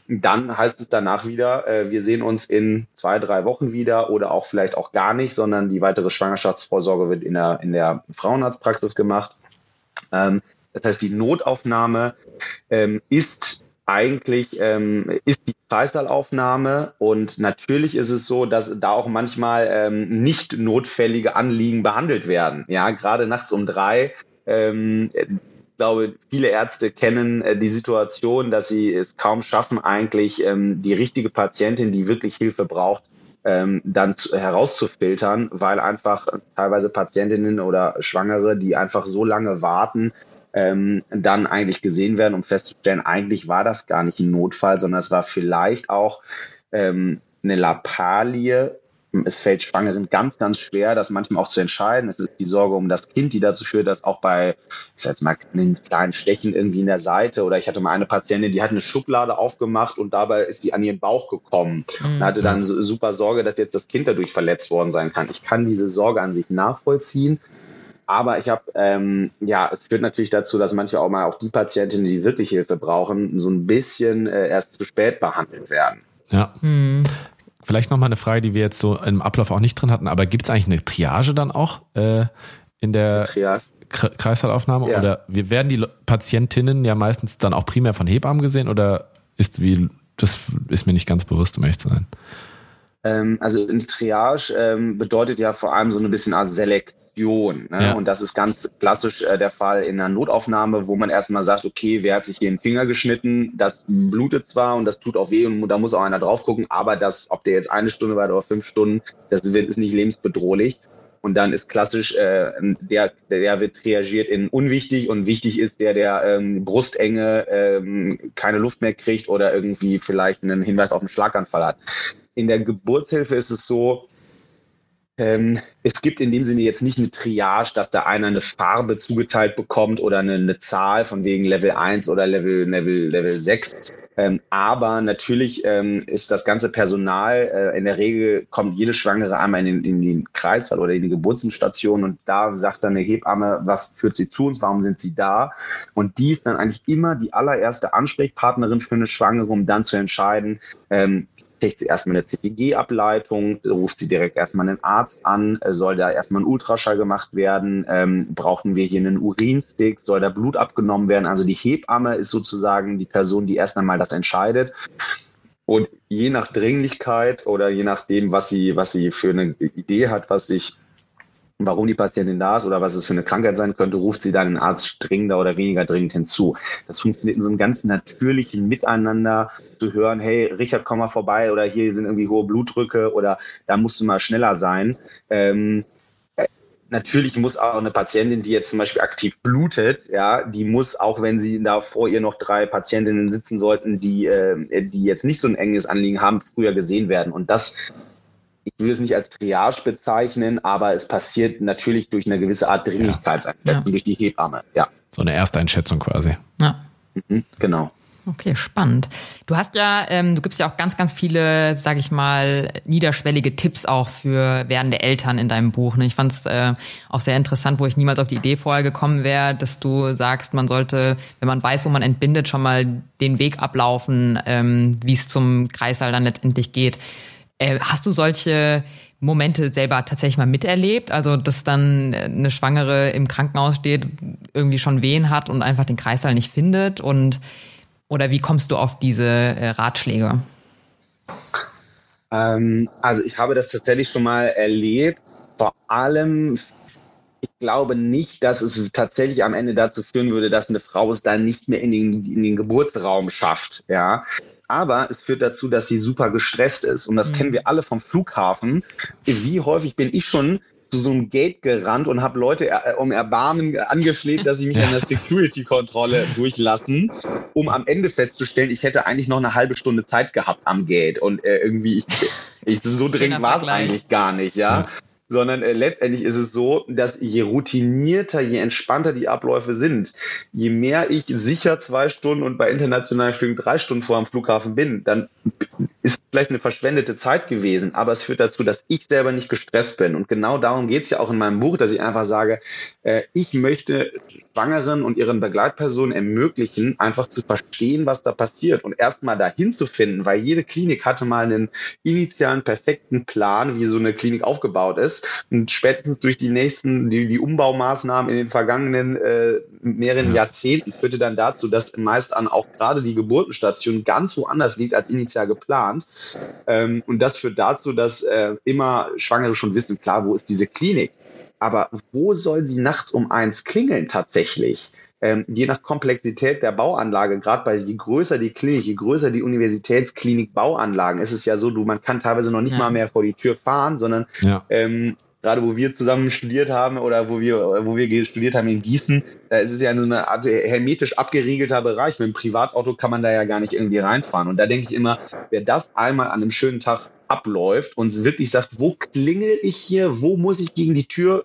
dann heißt es danach wieder, äh, wir sehen uns in zwei, drei Wochen wieder oder auch vielleicht auch gar nicht, sondern die weitere Schwangerschaftsvorsorge wird in der, in der Frauenarztpraxis gemacht. Ähm, das heißt, die Notaufnahme ähm, ist eigentlich ähm, ist die Kreislaufnahme und natürlich ist es so, dass da auch manchmal ähm, nicht notfällige Anliegen behandelt werden. Ja, gerade nachts um drei ähm, glaube, viele Ärzte kennen äh, die Situation, dass sie es kaum schaffen, eigentlich ähm, die richtige Patientin, die wirklich Hilfe braucht, ähm, dann zu, herauszufiltern, weil einfach teilweise Patientinnen oder Schwangere, die einfach so lange warten, ähm, dann eigentlich gesehen werden, um festzustellen, eigentlich war das gar nicht ein Notfall, sondern es war vielleicht auch ähm, eine Lappalie es fällt Schwangeren ganz, ganz schwer, das manchmal auch zu entscheiden. Es ist die Sorge um das Kind, die dazu führt, dass auch bei, ich sag jetzt mal, einem kleinen Stechen irgendwie in der Seite oder ich hatte mal eine Patientin, die hat eine Schublade aufgemacht und dabei ist die an ihren Bauch gekommen mhm. und hatte dann super Sorge, dass jetzt das Kind dadurch verletzt worden sein kann. Ich kann diese Sorge an sich nachvollziehen. Aber ich habe, ähm, ja, es führt natürlich dazu, dass manchmal auch mal auch die Patientinnen, die wirklich Hilfe brauchen, so ein bisschen äh, erst zu spät behandelt werden. Ja. Mhm. Vielleicht nochmal eine Frage, die wir jetzt so im Ablauf auch nicht drin hatten, aber gibt es eigentlich eine Triage dann auch äh, in der Triage? Kreislaufnahme? Ja. Oder wir werden die Patientinnen ja meistens dann auch primär von Hebammen gesehen oder ist wie, das ist mir nicht ganz bewusst, um ehrlich zu sein. Ähm, also eine Triage ähm, bedeutet ja vor allem so ein bisschen Art Selektion. Ne? Ja. Und das ist ganz klassisch äh, der Fall in einer Notaufnahme, wo man erstmal sagt, okay, wer hat sich hier den Finger geschnitten? Das blutet zwar und das tut auch weh und da muss auch einer drauf gucken, aber das, ob der jetzt eine Stunde war oder fünf Stunden, das wird, ist nicht lebensbedrohlich. Und dann ist klassisch, äh, der, der wird reagiert in unwichtig und wichtig ist der, der ähm, Brustenge ähm, keine Luft mehr kriegt oder irgendwie vielleicht einen Hinweis auf einen Schlaganfall hat. In der Geburtshilfe ist es so, ähm, es gibt in dem Sinne jetzt nicht eine Triage, dass da einer eine Farbe zugeteilt bekommt oder eine, eine Zahl von wegen Level 1 oder Level, Level, Level 6. Ähm, aber natürlich ähm, ist das ganze Personal, äh, in der Regel kommt jede Schwangere einmal in den, in den Kreissaal oder in die Geburtenstation und da sagt dann eine Hebamme, was führt sie zu uns, warum sind sie da? Und die ist dann eigentlich immer die allererste Ansprechpartnerin für eine Schwangere, um dann zu entscheiden, ähm, kriegt sie erstmal eine CTG-Ableitung, ruft sie direkt erstmal einen Arzt an, soll da erstmal ein Ultraschall gemacht werden, ähm, brauchen wir hier einen Urinstick, soll da Blut abgenommen werden. Also die Hebamme ist sozusagen die Person, die erst einmal das entscheidet. Und je nach Dringlichkeit oder je nachdem, was sie, was sie für eine Idee hat, was sich warum die Patientin da ist oder was es für eine Krankheit sein könnte, ruft sie dann den Arzt dringender oder weniger dringend hinzu. Das funktioniert in so einem ganz natürlichen Miteinander zu hören, hey, Richard, komm mal vorbei oder hier sind irgendwie hohe Blutdrücke oder da musst du mal schneller sein. Ähm, äh, natürlich muss auch eine Patientin, die jetzt zum Beispiel aktiv blutet, ja, die muss, auch wenn sie da vor ihr noch drei Patientinnen sitzen sollten, die, äh, die jetzt nicht so ein enges Anliegen haben, früher gesehen werden. Und das ich will es nicht als Triage bezeichnen, aber es passiert natürlich durch eine gewisse Art Dringlichkeitseinschätzung ja. durch die Hebamme. Ja. So eine Ersteinschätzung quasi. Ja. Mhm, genau. Okay, spannend. Du hast ja, ähm, du gibst ja auch ganz, ganz viele, sag ich mal, niederschwellige Tipps auch für werdende Eltern in deinem Buch. Ne? Ich fand es äh, auch sehr interessant, wo ich niemals auf die Idee vorher gekommen wäre, dass du sagst, man sollte, wenn man weiß, wo man entbindet, schon mal den Weg ablaufen, ähm, wie es zum Kreissaal dann letztendlich geht. Äh, hast du solche Momente selber tatsächlich mal miterlebt? Also, dass dann eine Schwangere im Krankenhaus steht, irgendwie schon Wehen hat und einfach den Kreißsaal nicht findet? Und oder wie kommst du auf diese äh, Ratschläge? Ähm, also ich habe das tatsächlich schon mal erlebt. Vor allem, ich glaube nicht, dass es tatsächlich am Ende dazu führen würde, dass eine Frau es dann nicht mehr in den, in den Geburtsraum schafft. Ja, aber es führt dazu, dass sie super gestresst ist. Und das mhm. kennen wir alle vom Flughafen. Wie häufig bin ich schon zu so einem Gate gerannt und habe Leute äh, um Erbarmen angefleht, dass sie mich ja. (laughs) an der Security-Kontrolle durchlassen, um am Ende festzustellen, ich hätte eigentlich noch eine halbe Stunde Zeit gehabt am Gate. Und äh, irgendwie, ich, ich so dringend war es eigentlich gar nicht, ja. Sondern äh, letztendlich ist es so, dass je routinierter, je entspannter die Abläufe sind, je mehr ich sicher zwei Stunden und bei internationalen Flügen drei Stunden vor dem Flughafen bin, dann ist vielleicht eine verschwendete Zeit gewesen, aber es führt dazu, dass ich selber nicht gestresst bin. Und genau darum geht es ja auch in meinem Buch, dass ich einfach sage, äh, ich möchte Schwangeren und ihren Begleitpersonen ermöglichen, einfach zu verstehen, was da passiert und erstmal dahin zu finden, weil jede Klinik hatte mal einen initialen perfekten Plan, wie so eine Klinik aufgebaut ist ist. Und spätestens durch die nächsten, die, die Umbaumaßnahmen in den vergangenen äh, mehreren ja. Jahrzehnten führte dann dazu, dass meist an auch gerade die Geburtenstation ganz woanders liegt als initial geplant. Ähm, und das führt dazu, dass äh, immer Schwangere schon wissen, klar, wo ist diese Klinik? Aber wo soll sie nachts um eins klingeln tatsächlich? Ähm, je nach Komplexität der Bauanlage, gerade bei je größer die Klinik, je größer die Universitätsklinik Bauanlagen, ist es ja so, du, man kann teilweise noch nicht ja. mal mehr vor die Tür fahren, sondern ja. ähm, gerade wo wir zusammen studiert haben oder wo wir, wo wir studiert haben in Gießen, da ist es ja so eine Art hermetisch abgeriegelter Bereich. Mit einem Privatauto kann man da ja gar nicht irgendwie reinfahren. Und da denke ich immer, wer das einmal an einem schönen Tag abläuft und wirklich sagt, wo klingel ich hier, wo muss ich gegen die Tür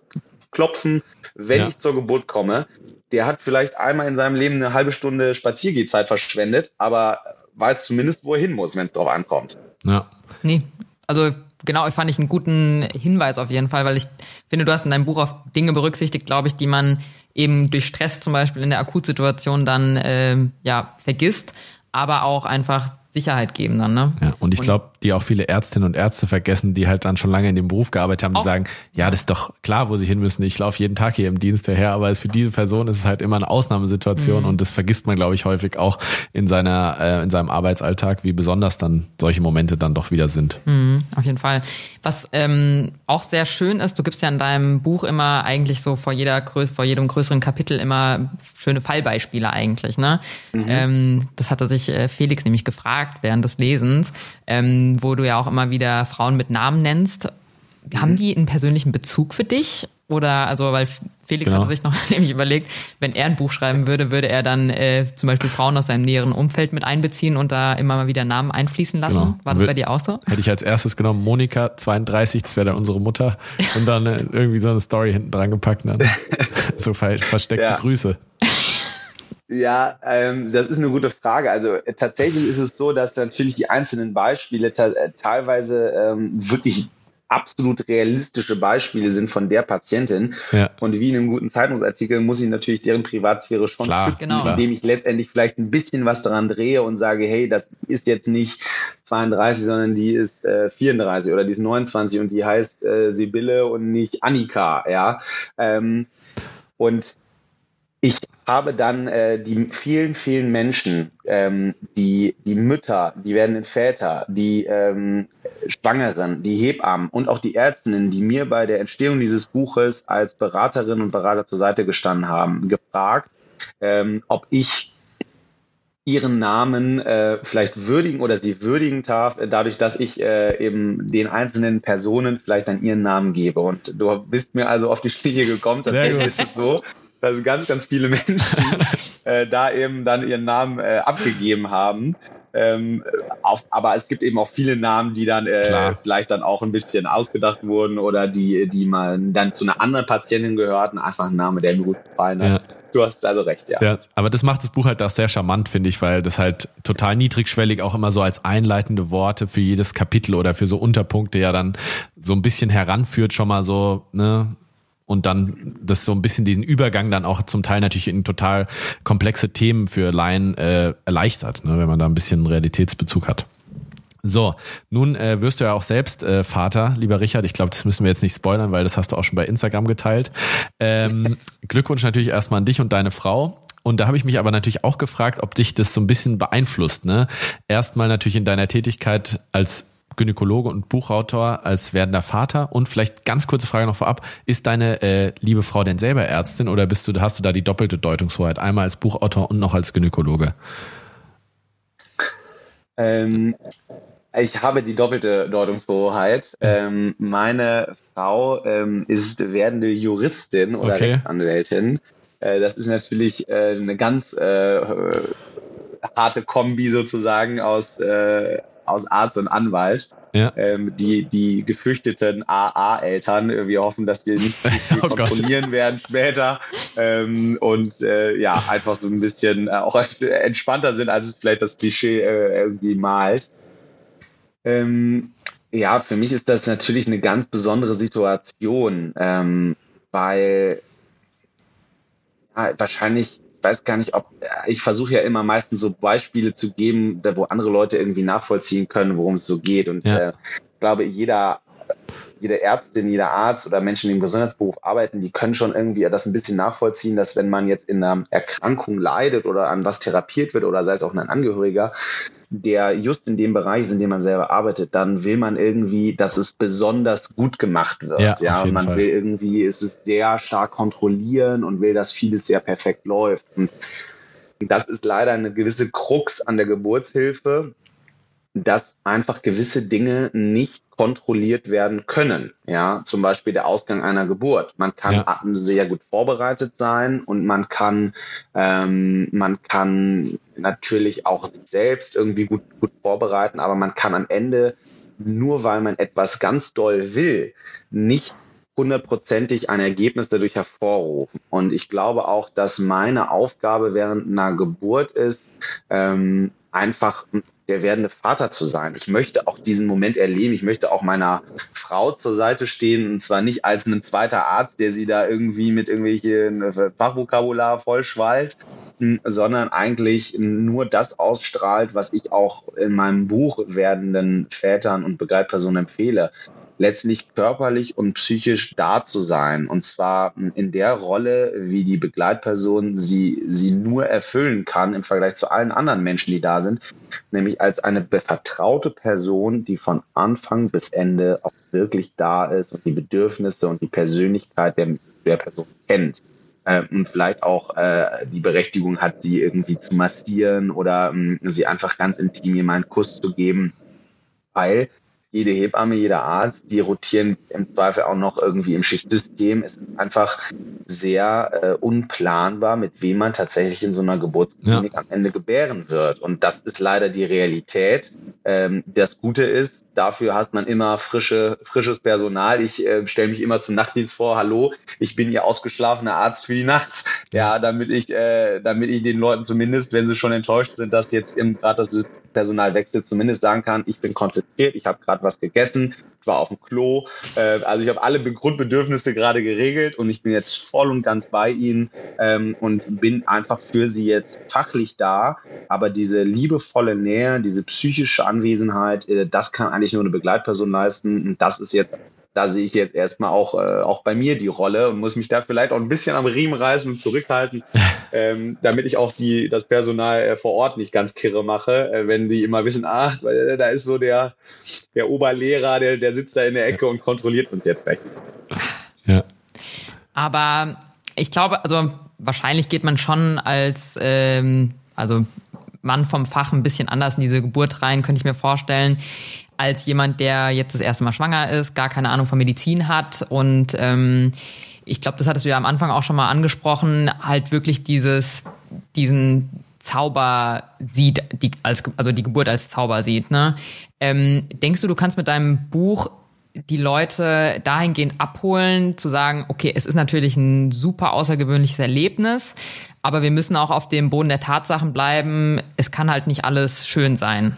klopfen, wenn ja. ich zur Geburt komme, der hat vielleicht einmal in seinem Leben eine halbe Stunde Spaziergehzeit verschwendet, aber weiß zumindest, wo er hin muss, wenn es drauf ankommt. Ja. Nee, also genau, ich fand ich einen guten Hinweis auf jeden Fall, weil ich finde, du hast in deinem Buch auf Dinge berücksichtigt, glaube ich, die man eben durch Stress zum Beispiel in der Akutsituation dann äh, ja vergisst, aber auch einfach Sicherheit geben dann, ne? Ja, und ich glaube, die auch viele Ärztinnen und Ärzte vergessen, die halt dann schon lange in dem Beruf gearbeitet haben, die sagen, ja, das ist doch klar, wo sie hin müssen. Ich laufe jeden Tag hier im Dienst her, aber für diese Person ist es halt immer eine Ausnahmesituation mhm. und das vergisst man, glaube ich, häufig auch in seiner, äh, in seinem Arbeitsalltag, wie besonders dann solche Momente dann doch wieder sind. Mhm, auf jeden Fall. Was ähm, auch sehr schön ist, du gibst ja in deinem Buch immer eigentlich so vor jeder Größe, vor jedem größeren Kapitel immer schöne Fallbeispiele eigentlich, ne? Mhm. Ähm, das hatte sich äh, Felix nämlich gefragt während des Lesens, ähm, wo du ja auch immer wieder Frauen mit Namen nennst. Haben mhm. die einen persönlichen Bezug für dich? Oder also, weil Felix genau. hatte sich noch (laughs) nämlich überlegt, wenn er ein Buch schreiben würde, würde er dann äh, zum Beispiel Frauen aus seinem näheren Umfeld mit einbeziehen und da immer mal wieder Namen einfließen lassen. Genau. War das bei dir auch so? Hätte ich als erstes genommen, Monika 32, das wäre dann unsere Mutter und dann äh, irgendwie so eine Story hinten dran gepackt. Dann. (laughs) so ver versteckte ja. Grüße. Ja, ähm, das ist eine gute Frage. Also äh, tatsächlich ist es so, dass natürlich die einzelnen Beispiele äh, teilweise ähm, wirklich absolut realistische Beispiele sind von der Patientin. Ja. Und wie in einem guten Zeitungsartikel muss ich natürlich deren Privatsphäre schon klar, schützen, genau. indem ich letztendlich vielleicht ein bisschen was daran drehe und sage, hey, das ist jetzt nicht 32, sondern die ist äh, 34 oder die ist 29 und die heißt äh, Sibylle und nicht Annika, ja. Ähm, und ich habe dann äh, die vielen, vielen Menschen, ähm, die, die Mütter, die werdenden Väter, die ähm, Schwangeren, die Hebammen und auch die Ärztinnen, die mir bei der Entstehung dieses Buches als Beraterin und Berater zur Seite gestanden haben, gefragt, ähm, ob ich ihren Namen äh, vielleicht würdigen oder sie würdigen darf, dadurch, dass ich äh, eben den einzelnen Personen vielleicht dann ihren Namen gebe. Und du bist mir also auf die Schliche gekommen, tatsächlich ist es so, dass ganz, ganz viele (laughs) Menschen äh, da eben dann ihren Namen äh, abgegeben haben. Ähm, auf, aber es gibt eben auch viele Namen, die dann äh, vielleicht dann auch ein bisschen ausgedacht wurden oder die, die mal dann zu einer anderen Patientin gehörten. Einfach ein Name, der mir gut gefallen hat. Ja. Du hast also recht, ja. ja. Aber das macht das Buch halt auch sehr charmant, finde ich, weil das halt total niedrigschwellig auch immer so als einleitende Worte für jedes Kapitel oder für so Unterpunkte ja dann so ein bisschen heranführt, schon mal so, ne, und dann das so ein bisschen diesen Übergang dann auch zum Teil natürlich in total komplexe Themen für Laien äh, erleichtert, ne, wenn man da ein bisschen Realitätsbezug hat. So, nun äh, wirst du ja auch selbst äh, Vater, lieber Richard. Ich glaube, das müssen wir jetzt nicht spoilern, weil das hast du auch schon bei Instagram geteilt. Ähm, (laughs) Glückwunsch natürlich erstmal an dich und deine Frau. Und da habe ich mich aber natürlich auch gefragt, ob dich das so ein bisschen beeinflusst. Ne? Erstmal natürlich in deiner Tätigkeit als Gynäkologe und Buchautor als werdender Vater? Und vielleicht ganz kurze Frage noch vorab: Ist deine äh, liebe Frau denn selber Ärztin oder bist du, hast du da die doppelte Deutungshoheit? Einmal als Buchautor und noch als Gynäkologe? Ähm, ich habe die doppelte Deutungshoheit. Ähm, meine Frau ähm, ist werdende Juristin oder okay. Rechtsanwältin. Äh, das ist natürlich äh, eine ganz äh, harte Kombi sozusagen aus äh, aus Arzt und Anwalt. Ja. Ähm, die, die gefürchteten AA-Eltern, wir hoffen, dass wir nicht (laughs) oh kontrollieren Gott. werden später ähm, und äh, ja, einfach so ein bisschen äh, auch entspannter sind, als es vielleicht das Klischee äh, irgendwie malt. Ähm, ja, für mich ist das natürlich eine ganz besondere Situation, ähm, weil ja, wahrscheinlich weiß gar nicht, ob ich versuche ja immer meistens so Beispiele zu geben, wo andere Leute irgendwie nachvollziehen können, worum es so geht. Und ja. äh, ich glaube, jeder jede Ärztin, jeder Arzt oder Menschen, die im Gesundheitsberuf arbeiten, die können schon irgendwie das ein bisschen nachvollziehen, dass wenn man jetzt in einer Erkrankung leidet oder an was therapiert wird oder sei es auch ein Angehöriger, der just in dem Bereich ist, in dem man selber arbeitet, dann will man irgendwie, dass es besonders gut gemacht wird. Ja, ja man Fall. will irgendwie, ist es sehr stark kontrollieren und will, dass vieles sehr perfekt läuft. Und das ist leider eine gewisse Krux an der Geburtshilfe, dass einfach gewisse Dinge nicht kontrolliert werden können. Ja, zum Beispiel der Ausgang einer Geburt. Man kann ja. sehr gut vorbereitet sein und man kann, ähm, man kann natürlich auch sich selbst irgendwie gut, gut vorbereiten, aber man kann am Ende nur weil man etwas ganz doll will, nicht hundertprozentig ein Ergebnis dadurch hervorrufen. Und ich glaube auch, dass meine Aufgabe während einer Geburt ist, ähm, einfach der werdende Vater zu sein. Ich möchte auch diesen Moment erleben. Ich möchte auch meiner Frau zur Seite stehen und zwar nicht als ein zweiter Arzt, der sie da irgendwie mit irgendwelchen Fachvokabular vollschwallt, sondern eigentlich nur das ausstrahlt, was ich auch in meinem Buch werdenden Vätern und Begleitpersonen empfehle letztlich körperlich und psychisch da zu sein. Und zwar in der Rolle, wie die Begleitperson sie, sie nur erfüllen kann im Vergleich zu allen anderen Menschen, die da sind. Nämlich als eine vertraute Person, die von Anfang bis Ende auch wirklich da ist und die Bedürfnisse und die Persönlichkeit der, der Person kennt äh, und vielleicht auch äh, die Berechtigung hat, sie irgendwie zu massieren oder mh, sie einfach ganz intim einen Kuss zu geben, weil jede Hebamme, jeder Arzt, die rotieren im Zweifel auch noch irgendwie im Schichtsystem. Es ist einfach sehr äh, unplanbar, mit wem man tatsächlich in so einer Geburtsklinik ja. am Ende gebären wird. Und das ist leider die Realität. Ähm, das Gute ist, dafür hat man immer frische, frisches Personal. Ich äh, stelle mich immer zum Nachtdienst vor, hallo, ich bin Ihr ausgeschlafener Arzt für die Nacht. Ja, damit ich, äh, damit ich den Leuten zumindest, wenn sie schon enttäuscht sind, dass jetzt gerade das Personal wechselt, zumindest sagen kann, ich bin konzentriert, ich habe gerade was gegessen, ich war auf dem Klo. Äh, also ich habe alle Grundbedürfnisse gerade geregelt und ich bin jetzt voll und ganz bei Ihnen ähm, und bin einfach für Sie jetzt fachlich da. Aber diese liebevolle Nähe, diese psychische Anwesenheit, äh, das kann eigentlich nur eine Begleitperson leisten. Und das ist jetzt da sehe ich jetzt erstmal auch, äh, auch bei mir die Rolle und muss mich da vielleicht auch ein bisschen am Riemen reißen und zurückhalten, (laughs) ähm, damit ich auch die, das Personal äh, vor Ort nicht ganz kirre mache, äh, wenn die immer wissen, ah, weil, da ist so der, der Oberlehrer, der, der sitzt da in der Ecke und kontrolliert uns jetzt weg. Ja. Aber ich glaube, also wahrscheinlich geht man schon als, ähm, also Mann vom Fach ein bisschen anders in diese Geburt rein, könnte ich mir vorstellen als jemand, der jetzt das erste Mal schwanger ist, gar keine Ahnung von Medizin hat und ähm, ich glaube, das hattest du ja am Anfang auch schon mal angesprochen, halt wirklich dieses, diesen Zauber sieht, die, als, also die Geburt als Zauber sieht. Ne? Ähm, denkst du, du kannst mit deinem Buch die Leute dahingehend abholen, zu sagen, okay, es ist natürlich ein super außergewöhnliches Erlebnis, aber wir müssen auch auf dem Boden der Tatsachen bleiben. Es kann halt nicht alles schön sein.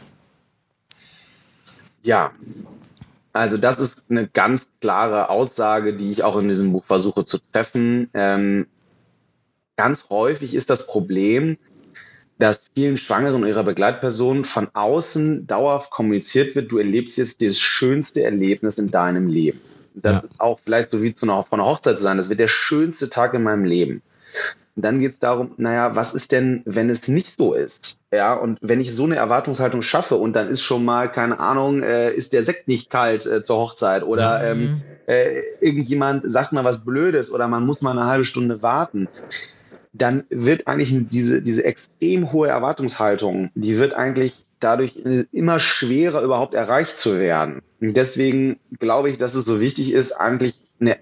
Ja, also das ist eine ganz klare Aussage, die ich auch in diesem Buch versuche zu treffen. Ähm, ganz häufig ist das Problem, dass vielen Schwangeren und ihrer Begleitpersonen von außen dauerhaft kommuniziert wird, du erlebst jetzt das schönste Erlebnis in deinem Leben. Das ja. ist auch vielleicht so wie zu einer, von einer Hochzeit zu sein, das wird der schönste Tag in meinem Leben. Und dann geht es darum, naja, was ist denn, wenn es nicht so ist? Ja, und wenn ich so eine Erwartungshaltung schaffe und dann ist schon mal, keine Ahnung, äh, ist der Sekt nicht kalt äh, zur Hochzeit oder mhm. ähm, äh, irgendjemand sagt mal was Blödes oder man muss mal eine halbe Stunde warten, dann wird eigentlich diese, diese extrem hohe Erwartungshaltung, die wird eigentlich dadurch immer schwerer überhaupt erreicht zu werden. Und deswegen glaube ich, dass es so wichtig ist, eigentlich eine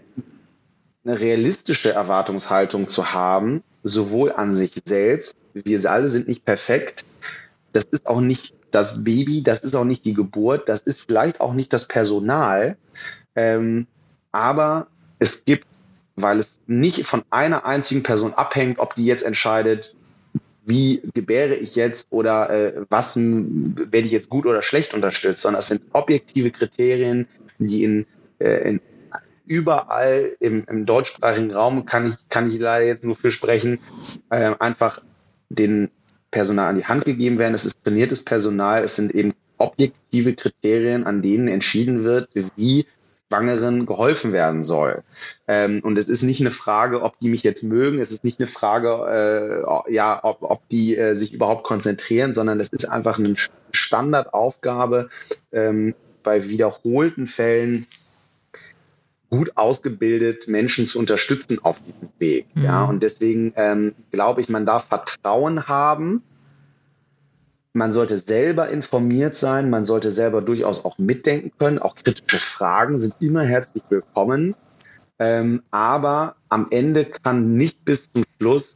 eine realistische Erwartungshaltung zu haben, sowohl an sich selbst, wir alle sind nicht perfekt, das ist auch nicht das Baby, das ist auch nicht die Geburt, das ist vielleicht auch nicht das Personal, ähm, aber es gibt, weil es nicht von einer einzigen Person abhängt, ob die jetzt entscheidet, wie gebäre ich jetzt oder äh, was werde ich jetzt gut oder schlecht unterstützt, sondern es sind objektive Kriterien, die in, äh, in überall im, im deutschsprachigen Raum, kann ich, kann ich leider jetzt nur für sprechen, äh, einfach den Personal an die Hand gegeben werden. Es ist trainiertes Personal, es sind eben objektive Kriterien, an denen entschieden wird, wie Schwangeren geholfen werden soll. Ähm, und es ist nicht eine Frage, ob die mich jetzt mögen, es ist nicht eine Frage, äh, ja, ob, ob die äh, sich überhaupt konzentrieren, sondern es ist einfach eine Standardaufgabe ähm, bei wiederholten Fällen gut ausgebildet Menschen zu unterstützen auf diesem Weg. Mhm. Ja, und deswegen ähm, glaube ich, man darf Vertrauen haben. Man sollte selber informiert sein, man sollte selber durchaus auch mitdenken können. Auch kritische Fragen sind immer herzlich willkommen. Ähm, aber am Ende kann nicht bis zum Schluss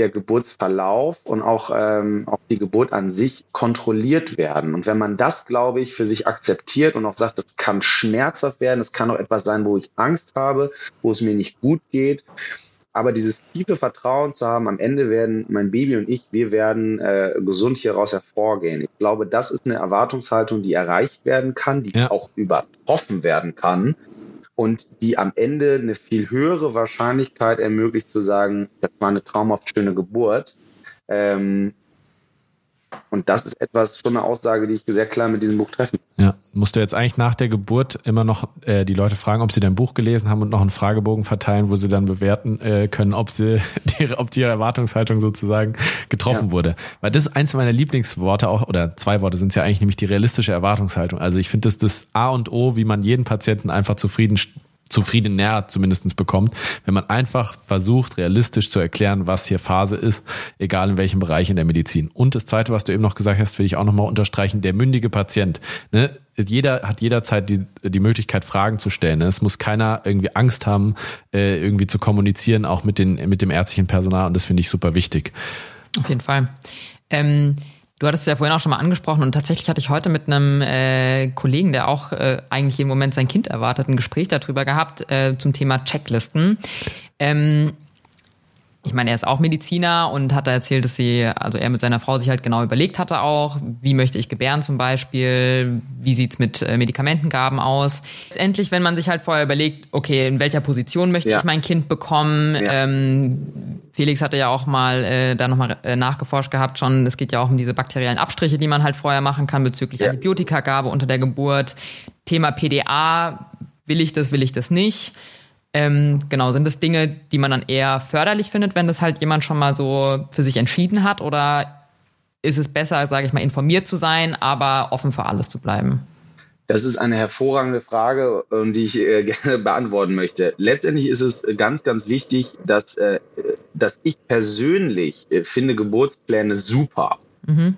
der Geburtsverlauf und auch, ähm, auch die Geburt an sich kontrolliert werden. Und wenn man das, glaube ich, für sich akzeptiert und auch sagt, das kann schmerzhaft werden, es kann auch etwas sein, wo ich Angst habe, wo es mir nicht gut geht, aber dieses tiefe Vertrauen zu haben, am Ende werden mein Baby und ich, wir werden äh, gesund hieraus hervorgehen. Ich glaube, das ist eine Erwartungshaltung, die erreicht werden kann, die ja. auch übertroffen werden kann und die am Ende eine viel höhere Wahrscheinlichkeit ermöglicht zu sagen, das war eine traumhaft schöne Geburt. Ähm, und das ist etwas, schon eine Aussage, die ich sehr klar mit diesem Buch treffen. Ja, musst du jetzt eigentlich nach der Geburt immer noch äh, die Leute fragen, ob sie dein Buch gelesen haben und noch einen Fragebogen verteilen, wo sie dann bewerten äh, können, ob sie (laughs) die, ob die Erwartungshaltung sozusagen getroffen ja. wurde. Weil das ist eins meiner Lieblingsworte auch, oder zwei Worte sind es ja eigentlich, nämlich die realistische Erwartungshaltung. Also ich finde das das A und O, wie man jeden Patienten einfach zufrieden zufrieden nährt zumindest bekommt, wenn man einfach versucht, realistisch zu erklären, was hier Phase ist, egal in welchem Bereich in der Medizin. Und das Zweite, was du eben noch gesagt hast, will ich auch nochmal unterstreichen, der mündige Patient. Ne? Jeder hat jederzeit die, die Möglichkeit, Fragen zu stellen. Ne? Es muss keiner irgendwie Angst haben, äh, irgendwie zu kommunizieren, auch mit, den, mit dem ärztlichen Personal. Und das finde ich super wichtig. Auf jeden Fall. Ähm Du hattest es ja vorhin auch schon mal angesprochen und tatsächlich hatte ich heute mit einem äh, Kollegen, der auch äh, eigentlich im Moment sein Kind erwartet, ein Gespräch darüber gehabt äh, zum Thema Checklisten. Ähm, ich meine, er ist auch Mediziner und hat da erzählt, dass sie, also er mit seiner Frau sich halt genau überlegt hatte auch, wie möchte ich gebären zum Beispiel, wie sieht's mit äh, Medikamentengaben aus. Letztendlich, wenn man sich halt vorher überlegt, okay, in welcher Position möchte ja. ich mein Kind bekommen, ja. ähm, Felix hatte ja auch mal äh, da nochmal äh, nachgeforscht gehabt schon, es geht ja auch um diese bakteriellen Abstriche, die man halt vorher machen kann bezüglich ja. Antibiotikagabe unter der Geburt. Thema PDA, will ich das, will ich das nicht? Ähm, genau, sind das Dinge, die man dann eher förderlich findet, wenn das halt jemand schon mal so für sich entschieden hat? Oder ist es besser, sage ich mal, informiert zu sein, aber offen für alles zu bleiben? Das ist eine hervorragende Frage, ähm, die ich äh, (laughs) gerne beantworten möchte. Letztendlich ist es ganz, ganz wichtig, dass, äh, dass ich persönlich äh, finde Geburtspläne super. Mhm.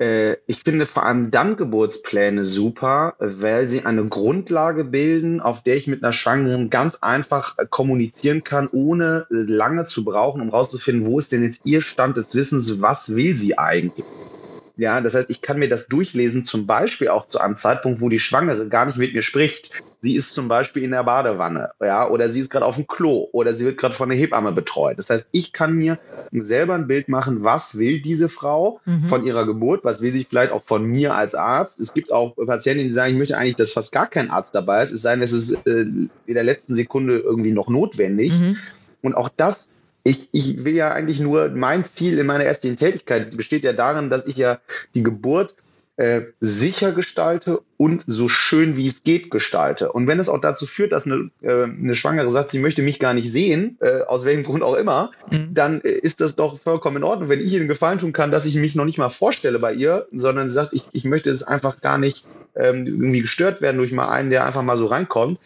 Äh, ich finde vor allem dann Geburtspläne super, weil sie eine Grundlage bilden, auf der ich mit einer Schwangeren ganz einfach äh, kommunizieren kann, ohne lange zu brauchen, um rauszufinden, wo ist denn jetzt ihr Stand des Wissens, was will sie eigentlich. Ja, das heißt, ich kann mir das durchlesen, zum Beispiel auch zu einem Zeitpunkt, wo die Schwangere gar nicht mit mir spricht. Sie ist zum Beispiel in der Badewanne, ja, oder sie ist gerade auf dem Klo oder sie wird gerade von der Hebamme betreut. Das heißt, ich kann mir selber ein Bild machen, was will diese Frau mhm. von ihrer Geburt, was will sie vielleicht auch von mir als Arzt. Es gibt auch Patienten, die sagen, ich möchte eigentlich, dass fast gar kein Arzt dabei ist, es sei denn, es ist äh, in der letzten Sekunde irgendwie noch notwendig. Mhm. Und auch das ich, ich will ja eigentlich nur, mein Ziel in meiner ärztlichen Tätigkeit besteht ja darin, dass ich ja die Geburt äh, sicher gestalte und so schön wie es geht gestalte. Und wenn es auch dazu führt, dass eine, äh, eine Schwangere sagt, sie möchte mich gar nicht sehen, äh, aus welchem Grund auch immer, mhm. dann äh, ist das doch vollkommen in Ordnung. Wenn ich ihr den Gefallen tun kann, dass ich mich noch nicht mal vorstelle bei ihr, sondern sie sagt, ich, ich möchte es einfach gar nicht ähm, irgendwie gestört werden durch mal einen, der einfach mal so reinkommt,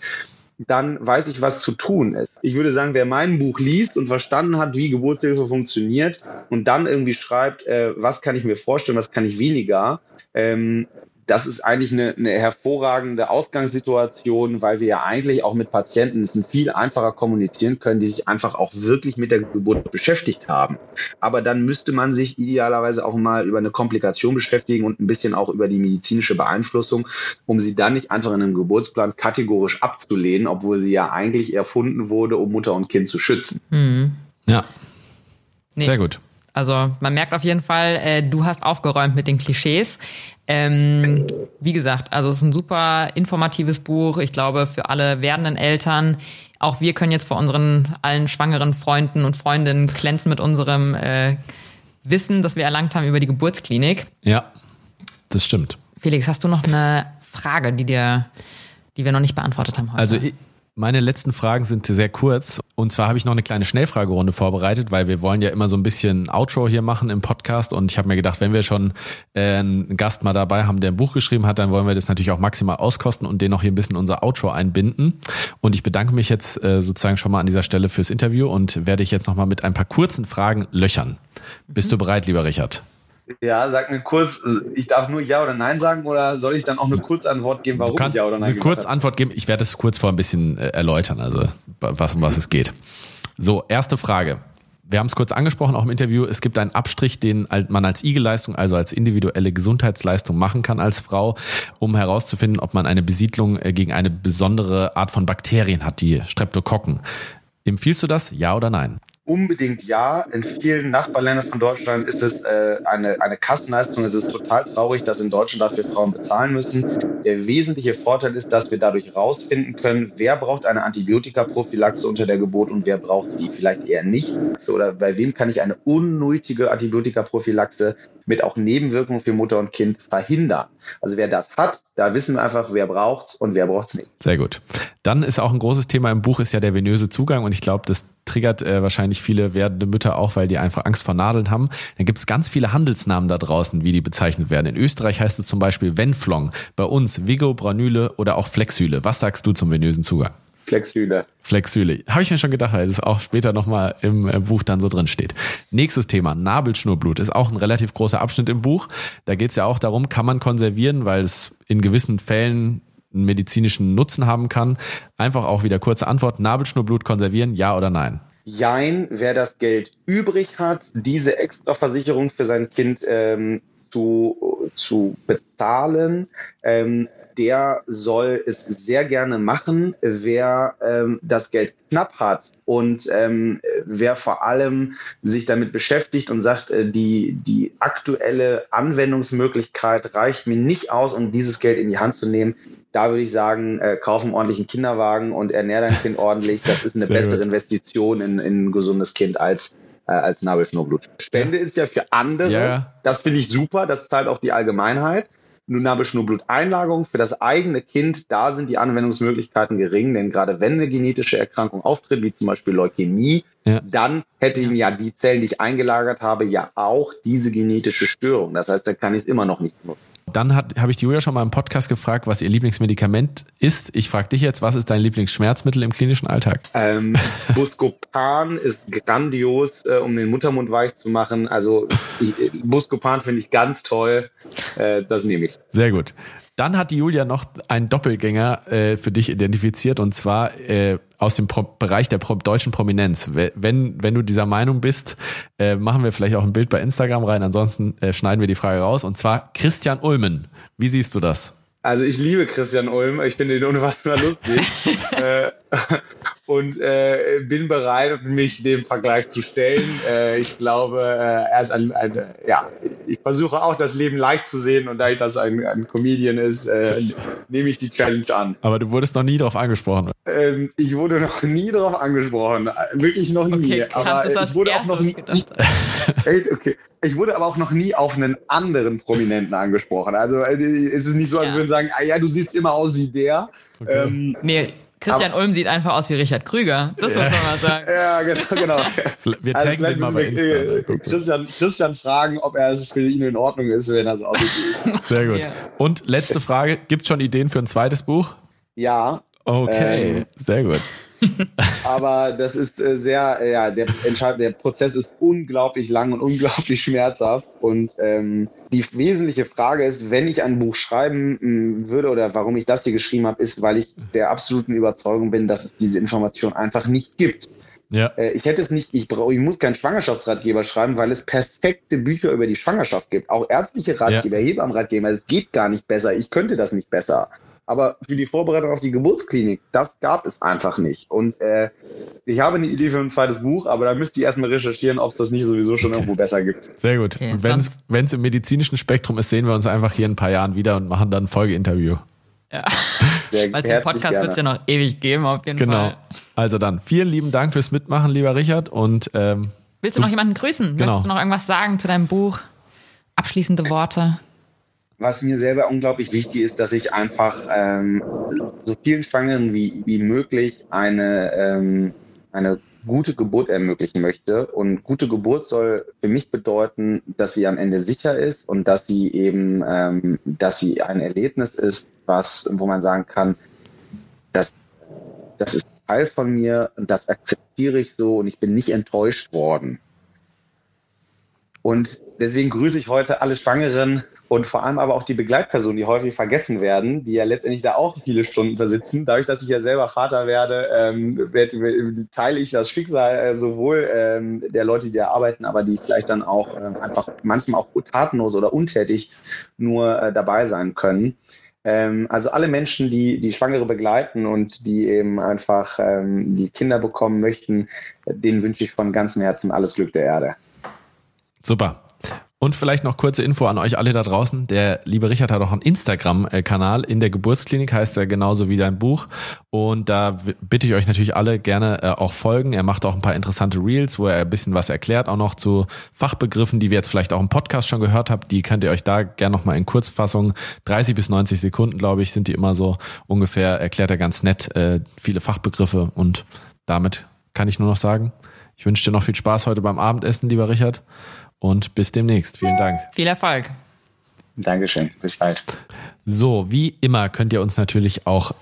dann weiß ich, was zu tun ist. Ich würde sagen, wer mein Buch liest und verstanden hat, wie Geburtshilfe funktioniert und dann irgendwie schreibt, äh, was kann ich mir vorstellen, was kann ich weniger, ähm, das ist eigentlich eine, eine hervorragende Ausgangssituation, weil wir ja eigentlich auch mit Patienten es viel einfacher kommunizieren können, die sich einfach auch wirklich mit der Geburt beschäftigt haben. Aber dann müsste man sich idealerweise auch mal über eine Komplikation beschäftigen und ein bisschen auch über die medizinische Beeinflussung, um sie dann nicht einfach in einem Geburtsplan kategorisch abzulehnen, obwohl sie ja eigentlich erfunden wurde, um Mutter und Kind zu schützen. Mhm. Ja. Nee. Sehr gut. Also man merkt auf jeden Fall, äh, du hast aufgeräumt mit den Klischees. Ähm, wie gesagt, also es ist ein super informatives Buch. Ich glaube, für alle werdenden Eltern. Auch wir können jetzt vor unseren allen schwangeren Freunden und Freundinnen glänzen mit unserem äh, Wissen, das wir erlangt haben über die Geburtsklinik. Ja, das stimmt. Felix, hast du noch eine Frage, die dir, die wir noch nicht beantwortet haben heute? Also ich, meine letzten Fragen sind sehr kurz. Und zwar habe ich noch eine kleine Schnellfragerunde vorbereitet, weil wir wollen ja immer so ein bisschen Outro hier machen im Podcast. Und ich habe mir gedacht, wenn wir schon äh, einen Gast mal dabei haben, der ein Buch geschrieben hat, dann wollen wir das natürlich auch maximal auskosten und den noch hier ein bisschen unser Outro einbinden. Und ich bedanke mich jetzt äh, sozusagen schon mal an dieser Stelle fürs Interview und werde ich jetzt noch mal mit ein paar kurzen Fragen löchern. Bist du bereit, lieber Richard? Ja, sag mir kurz, ich darf nur Ja oder Nein sagen oder soll ich dann auch eine Kurzantwort geben, warum ich Ja oder Nein eine Kurzantwort geben. Ich werde es kurz vor ein bisschen äh, erläutern, also was, um was es geht. So, erste Frage. Wir haben es kurz angesprochen, auch im Interview. Es gibt einen Abstrich, den man als IG-Leistung, also als individuelle Gesundheitsleistung machen kann als Frau, um herauszufinden, ob man eine Besiedlung äh, gegen eine besondere Art von Bakterien hat, die Streptokokken. Empfiehlst du das? Ja oder nein? Unbedingt ja. In vielen Nachbarländern von Deutschland ist es äh, eine, eine Kassenleistung. Es ist total traurig, dass in Deutschland dafür Frauen bezahlen müssen. Der wesentliche Vorteil ist, dass wir dadurch rausfinden können, wer braucht eine Antibiotikaprophylaxe unter der Geburt und wer braucht sie vielleicht eher nicht. Oder bei wem kann ich eine unnötige Antibiotikaprophylaxe mit auch Nebenwirkungen für Mutter und Kind verhindern. Also wer das hat, da wissen wir einfach, wer braucht's und wer braucht's nicht. Sehr gut. Dann ist auch ein großes Thema im Buch ist ja der venöse Zugang und ich glaube, das triggert äh, wahrscheinlich viele werdende Mütter auch, weil die einfach Angst vor Nadeln haben. Dann gibt es ganz viele Handelsnamen da draußen, wie die bezeichnet werden. In Österreich heißt es zum Beispiel Venflong, bei uns Vigo, Branyle oder auch Flexüle. Was sagst du zum venösen Zugang? Flexüle. Flexüle. Habe ich mir schon gedacht, weil es auch später nochmal im äh, Buch dann so drin steht. Nächstes Thema, Nabelschnurblut, ist auch ein relativ großer Abschnitt im Buch. Da geht es ja auch darum, kann man konservieren, weil es in gewissen Fällen einen medizinischen Nutzen haben kann. Einfach auch wieder kurze Antwort, Nabelschnurblut konservieren, ja oder nein? Jein, wer das Geld übrig hat, diese Extraversicherung für sein Kind ähm, zu, zu bezahlen, ähm, der soll es sehr gerne machen. Wer ähm, das Geld knapp hat und ähm, wer vor allem sich damit beschäftigt und sagt, äh, die, die aktuelle Anwendungsmöglichkeit reicht mir nicht aus, um dieses Geld in die Hand zu nehmen, da würde ich sagen, äh, kauf einen ordentlichen Kinderwagen und ernähr dein Kind ordentlich. Das ist eine Sehr bessere gut. Investition in, in ein gesundes Kind als äh, als Nabelschnurblut. Spende ja. ist ja für andere. Ja. Das finde ich super. Das zahlt auch die Allgemeinheit. Nur Nabelschnurblut-Einlagerung für das eigene Kind, da sind die Anwendungsmöglichkeiten gering, denn gerade wenn eine genetische Erkrankung auftritt, wie zum Beispiel Leukämie, ja. dann hätte ihm ja die Zellen, die ich eingelagert habe, ja auch diese genetische Störung. Das heißt, da kann ich es immer noch nicht nutzen. Dann habe ich die Julia schon mal im Podcast gefragt, was ihr Lieblingsmedikament ist. Ich frage dich jetzt, was ist dein Lieblingsschmerzmittel im klinischen Alltag? Ähm, (laughs) Buscopan ist grandios, äh, um den Muttermund weich zu machen. Also ich, Buscopan finde ich ganz toll. Äh, das nehme ich. Sehr gut. Dann hat die Julia noch einen Doppelgänger äh, für dich identifiziert und zwar äh, aus dem Pro Bereich der Pro deutschen Prominenz. Wenn, wenn du dieser Meinung bist, äh, machen wir vielleicht auch ein Bild bei Instagram rein, ansonsten äh, schneiden wir die Frage raus. Und zwar Christian Ulmen. Wie siehst du das? Also ich liebe Christian Ulm, ich finde ihn unfassbar lustig (laughs) äh, und äh, bin bereit, mich dem Vergleich zu stellen. (laughs) Äh, ich glaube, äh, er ist ein, ein, ja, ich versuche auch das Leben leicht zu sehen und da ich das ein, ein Comedian ist, äh, nehme ich die Challenge an. Aber du wurdest noch nie darauf angesprochen. Ähm, ich wurde noch nie darauf angesprochen, wirklich noch nie. Okay, krass, Aber das ich wurde auch noch nie. (laughs) okay. Ich wurde aber auch noch nie auf einen anderen Prominenten angesprochen. Also äh, es ist nicht so, als ja. würden sagen, ah ja, du siehst immer aus wie der. Okay. Ähm, nee, Christian aber, Ulm sieht einfach aus wie Richard Krüger. Das muss man mal sagen. Ja, genau. genau. Wir also taggen also den mal bei Insta. Äh, Christian, Christian fragen, ob er es für ihn in Ordnung ist, wenn er es aussieht. (laughs) Sehr gut. Ja. Und letzte Frage, gibt es schon Ideen für ein zweites Buch? Ja. Okay, ähm, sehr gut. (laughs) Aber das ist äh, sehr, äh, ja, der, der Prozess ist unglaublich lang und unglaublich schmerzhaft. Und ähm, die wesentliche Frage ist, wenn ich ein Buch schreiben mh, würde oder warum ich das hier geschrieben habe, ist, weil ich der absoluten Überzeugung bin, dass es diese Information einfach nicht gibt. Ja. Äh, ich hätte es nicht, ich brauche, ich muss keinen Schwangerschaftsratgeber schreiben, weil es perfekte Bücher über die Schwangerschaft gibt. Auch ärztliche Ratgeber, ja. Hebammenratgeber. Es geht gar nicht besser. Ich könnte das nicht besser. Aber für die Vorbereitung auf die Geburtsklinik, das gab es einfach nicht. Und äh, ich habe eine Idee für ein zweites Buch, aber da müsst ihr erstmal recherchieren, ob es das nicht sowieso schon irgendwo besser gibt. (laughs) Sehr gut. Okay, wenn es im medizinischen Spektrum ist, sehen wir uns einfach hier in ein paar Jahren wieder und machen dann ein Folgeinterview. Ja. Weil den Podcast wird es ja noch ewig geben, auf jeden genau. Fall. Genau. Also dann, vielen lieben Dank fürs Mitmachen, lieber Richard. Und ähm, Willst du noch jemanden grüßen? Genau. Möchtest du noch irgendwas sagen zu deinem Buch? Abschließende Worte? Was mir selber unglaublich wichtig ist, dass ich einfach ähm, so vielen Schwangeren wie, wie möglich eine, ähm, eine gute Geburt ermöglichen möchte. Und gute Geburt soll für mich bedeuten, dass sie am Ende sicher ist und dass sie eben, ähm, dass sie ein Erlebnis ist, was, wo man sagen kann, das, das ist Teil von mir und das akzeptiere ich so und ich bin nicht enttäuscht worden. Und deswegen grüße ich heute alle Schwangeren und vor allem aber auch die Begleitpersonen, die häufig vergessen werden, die ja letztendlich da auch viele Stunden versitzen. Dadurch, dass ich ja selber Vater werde, ähm, teile ich das Schicksal äh, sowohl ähm, der Leute, die da arbeiten, aber die vielleicht dann auch äh, einfach manchmal auch tatenlos oder untätig nur äh, dabei sein können. Ähm, also alle Menschen, die die Schwangere begleiten und die eben einfach ähm, die Kinder bekommen möchten, denen wünsche ich von ganzem Herzen alles Glück der Erde. Super. Und vielleicht noch kurze Info an euch alle da draußen. Der liebe Richard hat auch einen Instagram-Kanal in der Geburtsklinik, heißt er genauso wie sein Buch. Und da bitte ich euch natürlich alle gerne äh, auch folgen. Er macht auch ein paar interessante Reels, wo er ein bisschen was erklärt, auch noch zu Fachbegriffen, die wir jetzt vielleicht auch im Podcast schon gehört habt. Die könnt ihr euch da gerne nochmal in Kurzfassung, 30 bis 90 Sekunden, glaube ich, sind die immer so ungefähr, erklärt er ganz nett äh, viele Fachbegriffe. Und damit kann ich nur noch sagen, ich wünsche dir noch viel Spaß heute beim Abendessen, lieber Richard und bis demnächst. Vielen Dank. Viel Erfolg. Dankeschön. Bis bald. So, wie immer könnt ihr uns natürlich auch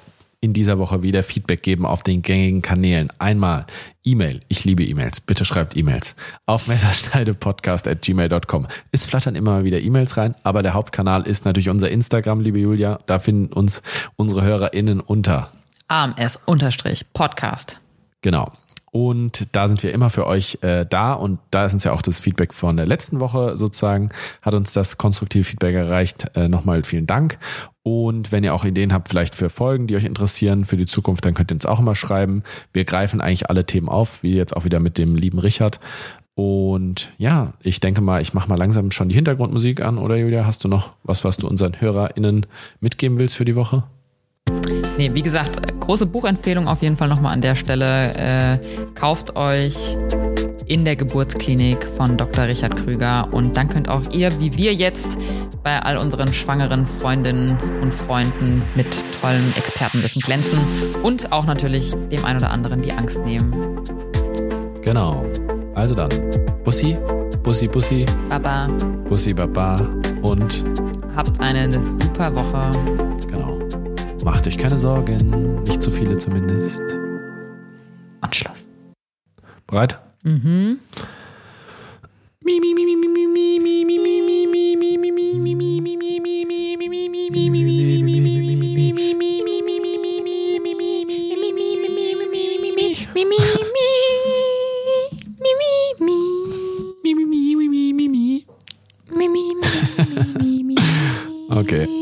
in dieser Woche wieder Feedback geben auf den gängigen Kanälen. Einmal E-Mail. Ich liebe E-Mails. Bitte schreibt E-Mails. Auf messerschneidepodcast.gmail.com. Es flattern immer mal wieder E-Mails rein, aber der Hauptkanal ist natürlich unser Instagram, liebe Julia. Da finden uns unsere HörerInnen unter AMS-Podcast. Genau. Und da sind wir immer für euch äh, da. Und da ist uns ja auch das Feedback von der letzten Woche sozusagen, hat uns das konstruktive Feedback erreicht. Äh, Nochmal vielen Dank. Und wenn ihr auch Ideen habt, vielleicht für Folgen, die euch interessieren für die Zukunft, dann könnt ihr uns auch immer schreiben. Wir greifen eigentlich alle Themen auf, wie jetzt auch wieder mit dem lieben Richard. Und ja, ich denke mal, ich mache mal langsam schon die Hintergrundmusik an, oder Julia? Hast du noch was, was du unseren HörerInnen mitgeben willst für die Woche? Nee, wie gesagt, große Buchempfehlung auf jeden Fall nochmal an der Stelle. Äh, kauft euch in der Geburtsklinik von Dr. Richard Krüger und dann könnt auch ihr, wie wir jetzt, bei all unseren schwangeren Freundinnen und Freunden mit tollen Expertenwissen glänzen und auch natürlich dem einen oder anderen die Angst nehmen. Genau. Also dann, Bussi, Bussi, Bussi. Baba. Bussi, Baba und habt eine super Woche. Genau. Macht euch keine Sorgen, nicht zu viele zumindest. Anschluss. Bereit? Mhm. Okay.